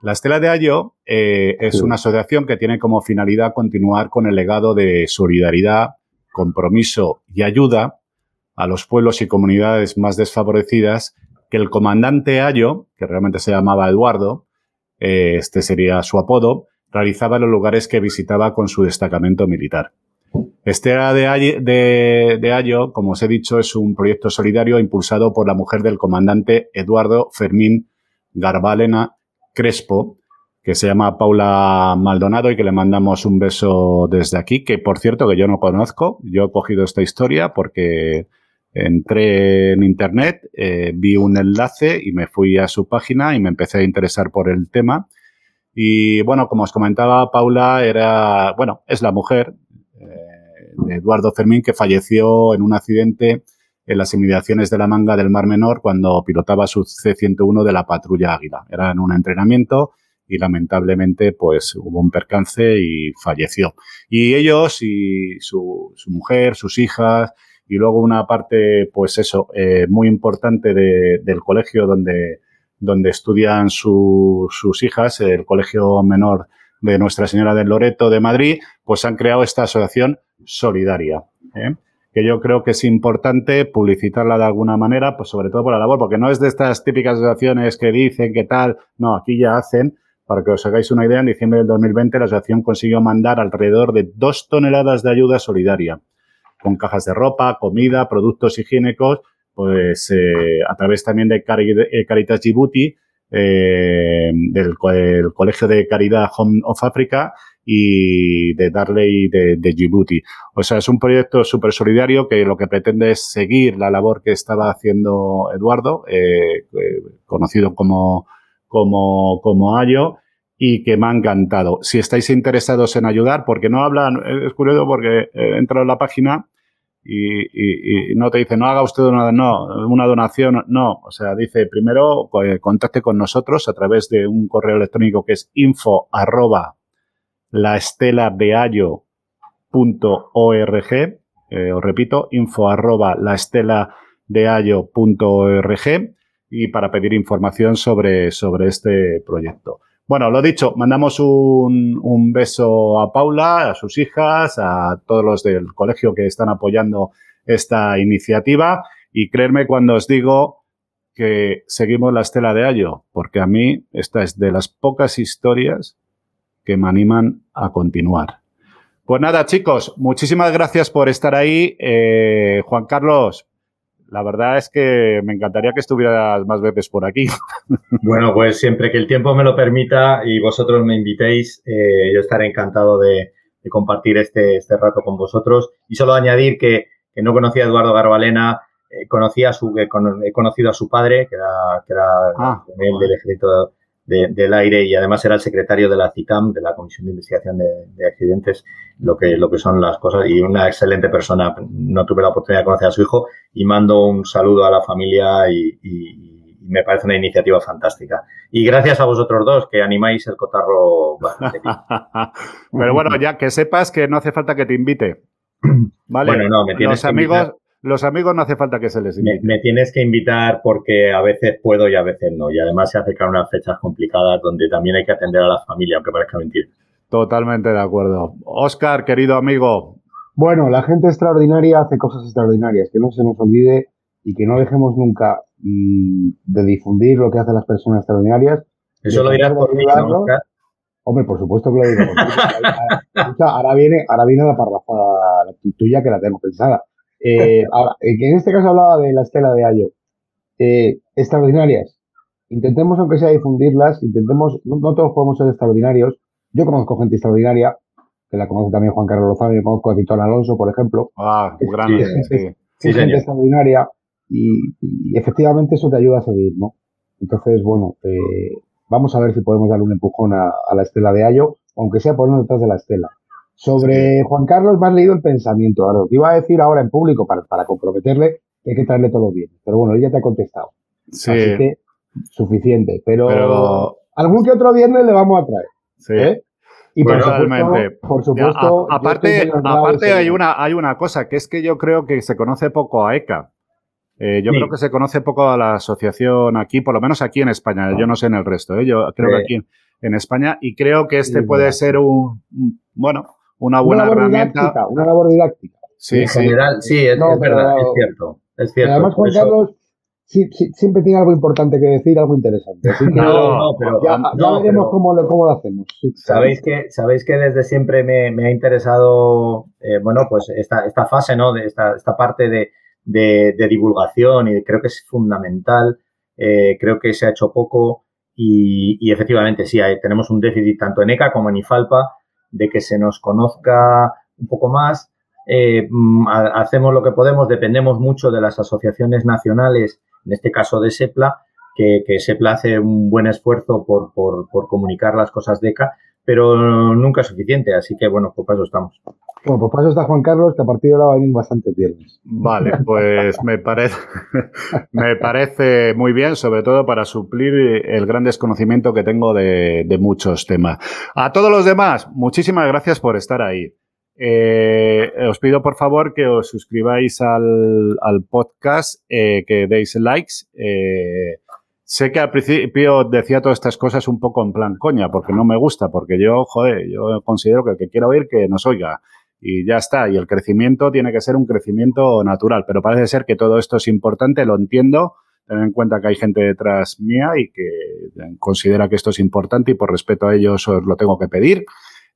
[SPEAKER 1] La Estela de Ayo eh, es una asociación que tiene como finalidad continuar con el legado de solidaridad, compromiso y ayuda a los pueblos y comunidades más desfavorecidas que el comandante Ayo, que realmente se llamaba Eduardo, eh, este sería su apodo, realizaba en los lugares que visitaba con su destacamento militar. Este de, de, Ayo, como os he dicho, es un proyecto solidario impulsado por la mujer del comandante Eduardo Fermín Garbalena Crespo, que se llama Paula Maldonado y que le mandamos un beso desde aquí, que por cierto que yo no conozco. Yo he cogido esta historia porque entré en internet, eh, vi un enlace y me fui a su página y me empecé a interesar por el tema. Y bueno, como os comentaba, Paula era, bueno, es la mujer eh, de Eduardo Fermín que falleció en un accidente en las inmediaciones de la manga del Mar Menor cuando pilotaba su C-101 de la patrulla Águila. Era en un entrenamiento y lamentablemente pues hubo un percance y falleció. Y ellos y su, su mujer, sus hijas y luego una parte pues eso eh, muy importante de, del colegio donde, donde estudian su, sus hijas, el colegio menor de Nuestra Señora del Loreto de Madrid, pues han creado esta asociación solidaria. ¿eh? que yo creo que es importante publicitarla de alguna manera, pues sobre todo por la labor, porque no es de estas típicas asociaciones que dicen que tal, no, aquí ya hacen, para que os hagáis una idea, en diciembre del 2020 la asociación consiguió mandar alrededor de dos toneladas de ayuda solidaria, con cajas de ropa, comida, productos higiénicos, pues eh, a través también de eh, Caritas Djibouti, eh, del, Colegio de Caridad Home of Africa y de Darley de, de Djibouti. O sea, es un proyecto súper solidario que lo que pretende es seguir la labor que estaba haciendo Eduardo, conocido como, como, como Ayo, y que me ha encantado. Si estáis interesados en ayudar, porque no hablan, es curioso porque he entrado en la página y, no te dice, no haga usted una, no, una donación, no. O sea, dice, primero pues, contacte con nosotros a través de un correo electrónico que es info arroba la estela de eh, os repito, info arroba la estela de y para pedir información sobre, sobre este proyecto. Bueno, lo dicho, mandamos un, un, beso a Paula, a sus hijas, a todos los del colegio que están apoyando esta iniciativa y creerme cuando os digo que seguimos la estela de Ayo, porque a mí esta es de las pocas historias que me animan a continuar. Pues nada, chicos, muchísimas gracias por estar ahí. Eh, Juan Carlos, la verdad es que me encantaría que estuvieras más veces por aquí.
[SPEAKER 3] Bueno, pues siempre que el tiempo me lo permita y vosotros me invitéis, eh, yo estaré encantado de, de compartir este, este, rato con vosotros. Y solo añadir que, que no conocía a Eduardo Garbalena, eh, conocía a su, he conocido a su padre, que era, que era ah, el del ejército de, del aire y además era el secretario de la CICAM, de la Comisión de Investigación de, de, Accidentes, lo que, lo que son las cosas y una excelente persona. No tuve la oportunidad de conocer a su hijo y mando un saludo a la familia y, y, y me parece una iniciativa fantástica. Y gracias a vosotros dos que animáis el cotarro bastante
[SPEAKER 1] Pero bueno, ya que sepas que no hace falta que te invite. ¿Vale?
[SPEAKER 3] Bueno, no, me tienes
[SPEAKER 1] Los amigos, los amigos no hace falta que se les invite.
[SPEAKER 3] Me, me, tienes que invitar porque a veces puedo y a veces no. Y además se acercan unas fechas complicadas donde también hay que atender a la familia, aunque parezca mentira.
[SPEAKER 1] Totalmente de acuerdo. Oscar, querido amigo.
[SPEAKER 2] Bueno, la gente extraordinaria hace cosas extraordinarias, que no se nos olvide y que no dejemos nunca mmm, de difundir lo que hacen las personas extraordinarias.
[SPEAKER 3] Eso lo dirás por mí, ¿no, Oscar?
[SPEAKER 2] Hombre, por supuesto que lo digo. ahora viene, ahora viene la parrafada la tuya que la tenemos pensada. Eh, ahora, en este caso hablaba de la estela de Ayo. Eh, extraordinarias. Intentemos, aunque sea difundirlas, intentemos, no, no, todos podemos ser extraordinarios. Yo conozco gente extraordinaria, que la conoce también Juan Carlos Lozano, yo conozco a Titón Alonso, por ejemplo.
[SPEAKER 1] Ah, es, grande.
[SPEAKER 2] Es, sí. sí, gente extraordinaria y, y, efectivamente eso te ayuda a seguir, ¿no? Entonces, bueno, eh, vamos a ver si podemos darle un empujón a, a la estela de Ayo, aunque sea ponernos detrás de la estela. Sobre Juan Carlos, me has leído el pensamiento. Ahora, lo que iba a decir ahora en público para, para comprometerle hay que traerle todo bien. Pero bueno, él ya te ha contestado.
[SPEAKER 1] Sí.
[SPEAKER 2] Así que suficiente. Pero, pero, algún que otro viernes le vamos a traer.
[SPEAKER 1] Sí.
[SPEAKER 2] ¿eh?
[SPEAKER 1] Y por supuesto, por supuesto a, aparte, aparte hay una, hay una cosa, que es que yo creo que se conoce poco a ECA. Eh, yo sí. creo que se conoce poco a la asociación aquí, por lo menos aquí en España. Yo no sé en el resto, ¿eh? yo creo sí. que aquí en, en, España. Y creo que este puede ser un, un bueno, una buena
[SPEAKER 2] una
[SPEAKER 1] herramienta.
[SPEAKER 2] Didáctica, una labor didáctica.
[SPEAKER 3] Sí, en sí. general, sí, es, no, es verdad, pero, es cierto. Es cierto.
[SPEAKER 2] Además, Juan eso... Carlos sí, sí, siempre tiene algo importante que decir, algo interesante. Así que
[SPEAKER 3] no, no, pero,
[SPEAKER 2] ya,
[SPEAKER 3] no,
[SPEAKER 2] ya veremos
[SPEAKER 3] pero,
[SPEAKER 2] cómo, lo, cómo lo hacemos.
[SPEAKER 3] Sabéis que, sabéis que desde siempre me, me ha interesado, eh, bueno, pues esta, esta fase, ¿no? De esta, esta parte de, de, de divulgación y creo que es fundamental. Eh, creo que se ha hecho poco y, y efectivamente sí, hay, tenemos un déficit tanto en ECA como en IFALPA de que se nos conozca un poco más eh, mm, hacemos lo que podemos, dependemos mucho de las asociaciones nacionales, en este caso de SEPLA, que, que SEPLA hace un buen esfuerzo por, por, por comunicar las cosas de ECA, pero nunca es suficiente, así que bueno, para eso estamos.
[SPEAKER 4] Bueno, pues para eso está Juan Carlos, que a partir de ahora va a venir bastante viernes.
[SPEAKER 1] Vale, pues me parece, me parece muy bien, sobre todo para suplir el gran desconocimiento que tengo de, muchos temas. A todos los demás, muchísimas gracias por estar ahí. Eh, os pido por favor que os suscribáis al, al podcast, eh, que deis likes. Eh, sé que al principio decía todas estas cosas un poco en plan coña, porque no me gusta, porque yo, joder, yo considero que el que quiera oír que nos oiga y ya está. Y el crecimiento tiene que ser un crecimiento natural, pero parece ser que todo esto es importante, lo entiendo. Tener en cuenta que hay gente detrás mía y que considera que esto es importante y por respeto a ellos os lo tengo que pedir.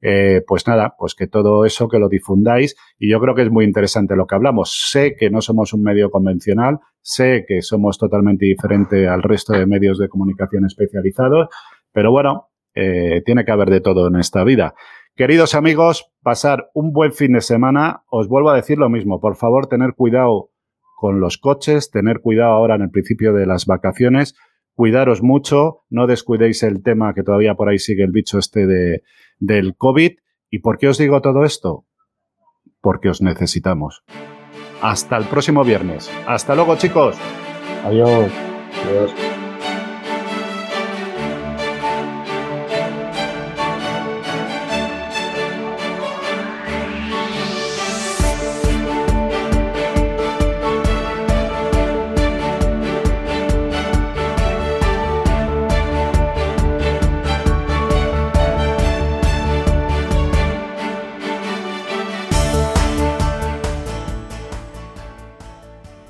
[SPEAKER 1] Eh, pues nada, pues que todo eso que lo difundáis y yo creo que es muy interesante lo que hablamos. Sé que no somos un medio convencional, sé que somos totalmente diferente al resto de medios de comunicación especializados, pero bueno, eh, tiene que haber de todo en esta vida. Queridos amigos, pasar un buen fin de semana. Os vuelvo a decir lo mismo. Por favor, tener cuidado con los coches, tener cuidado ahora en el principio de las vacaciones. Cuidaros mucho, no descuidéis el tema que todavía por ahí sigue el bicho este de, del COVID. ¿Y por qué os digo todo esto? Porque os necesitamos. Hasta el próximo viernes. Hasta luego, chicos.
[SPEAKER 4] Adiós.
[SPEAKER 2] Adiós.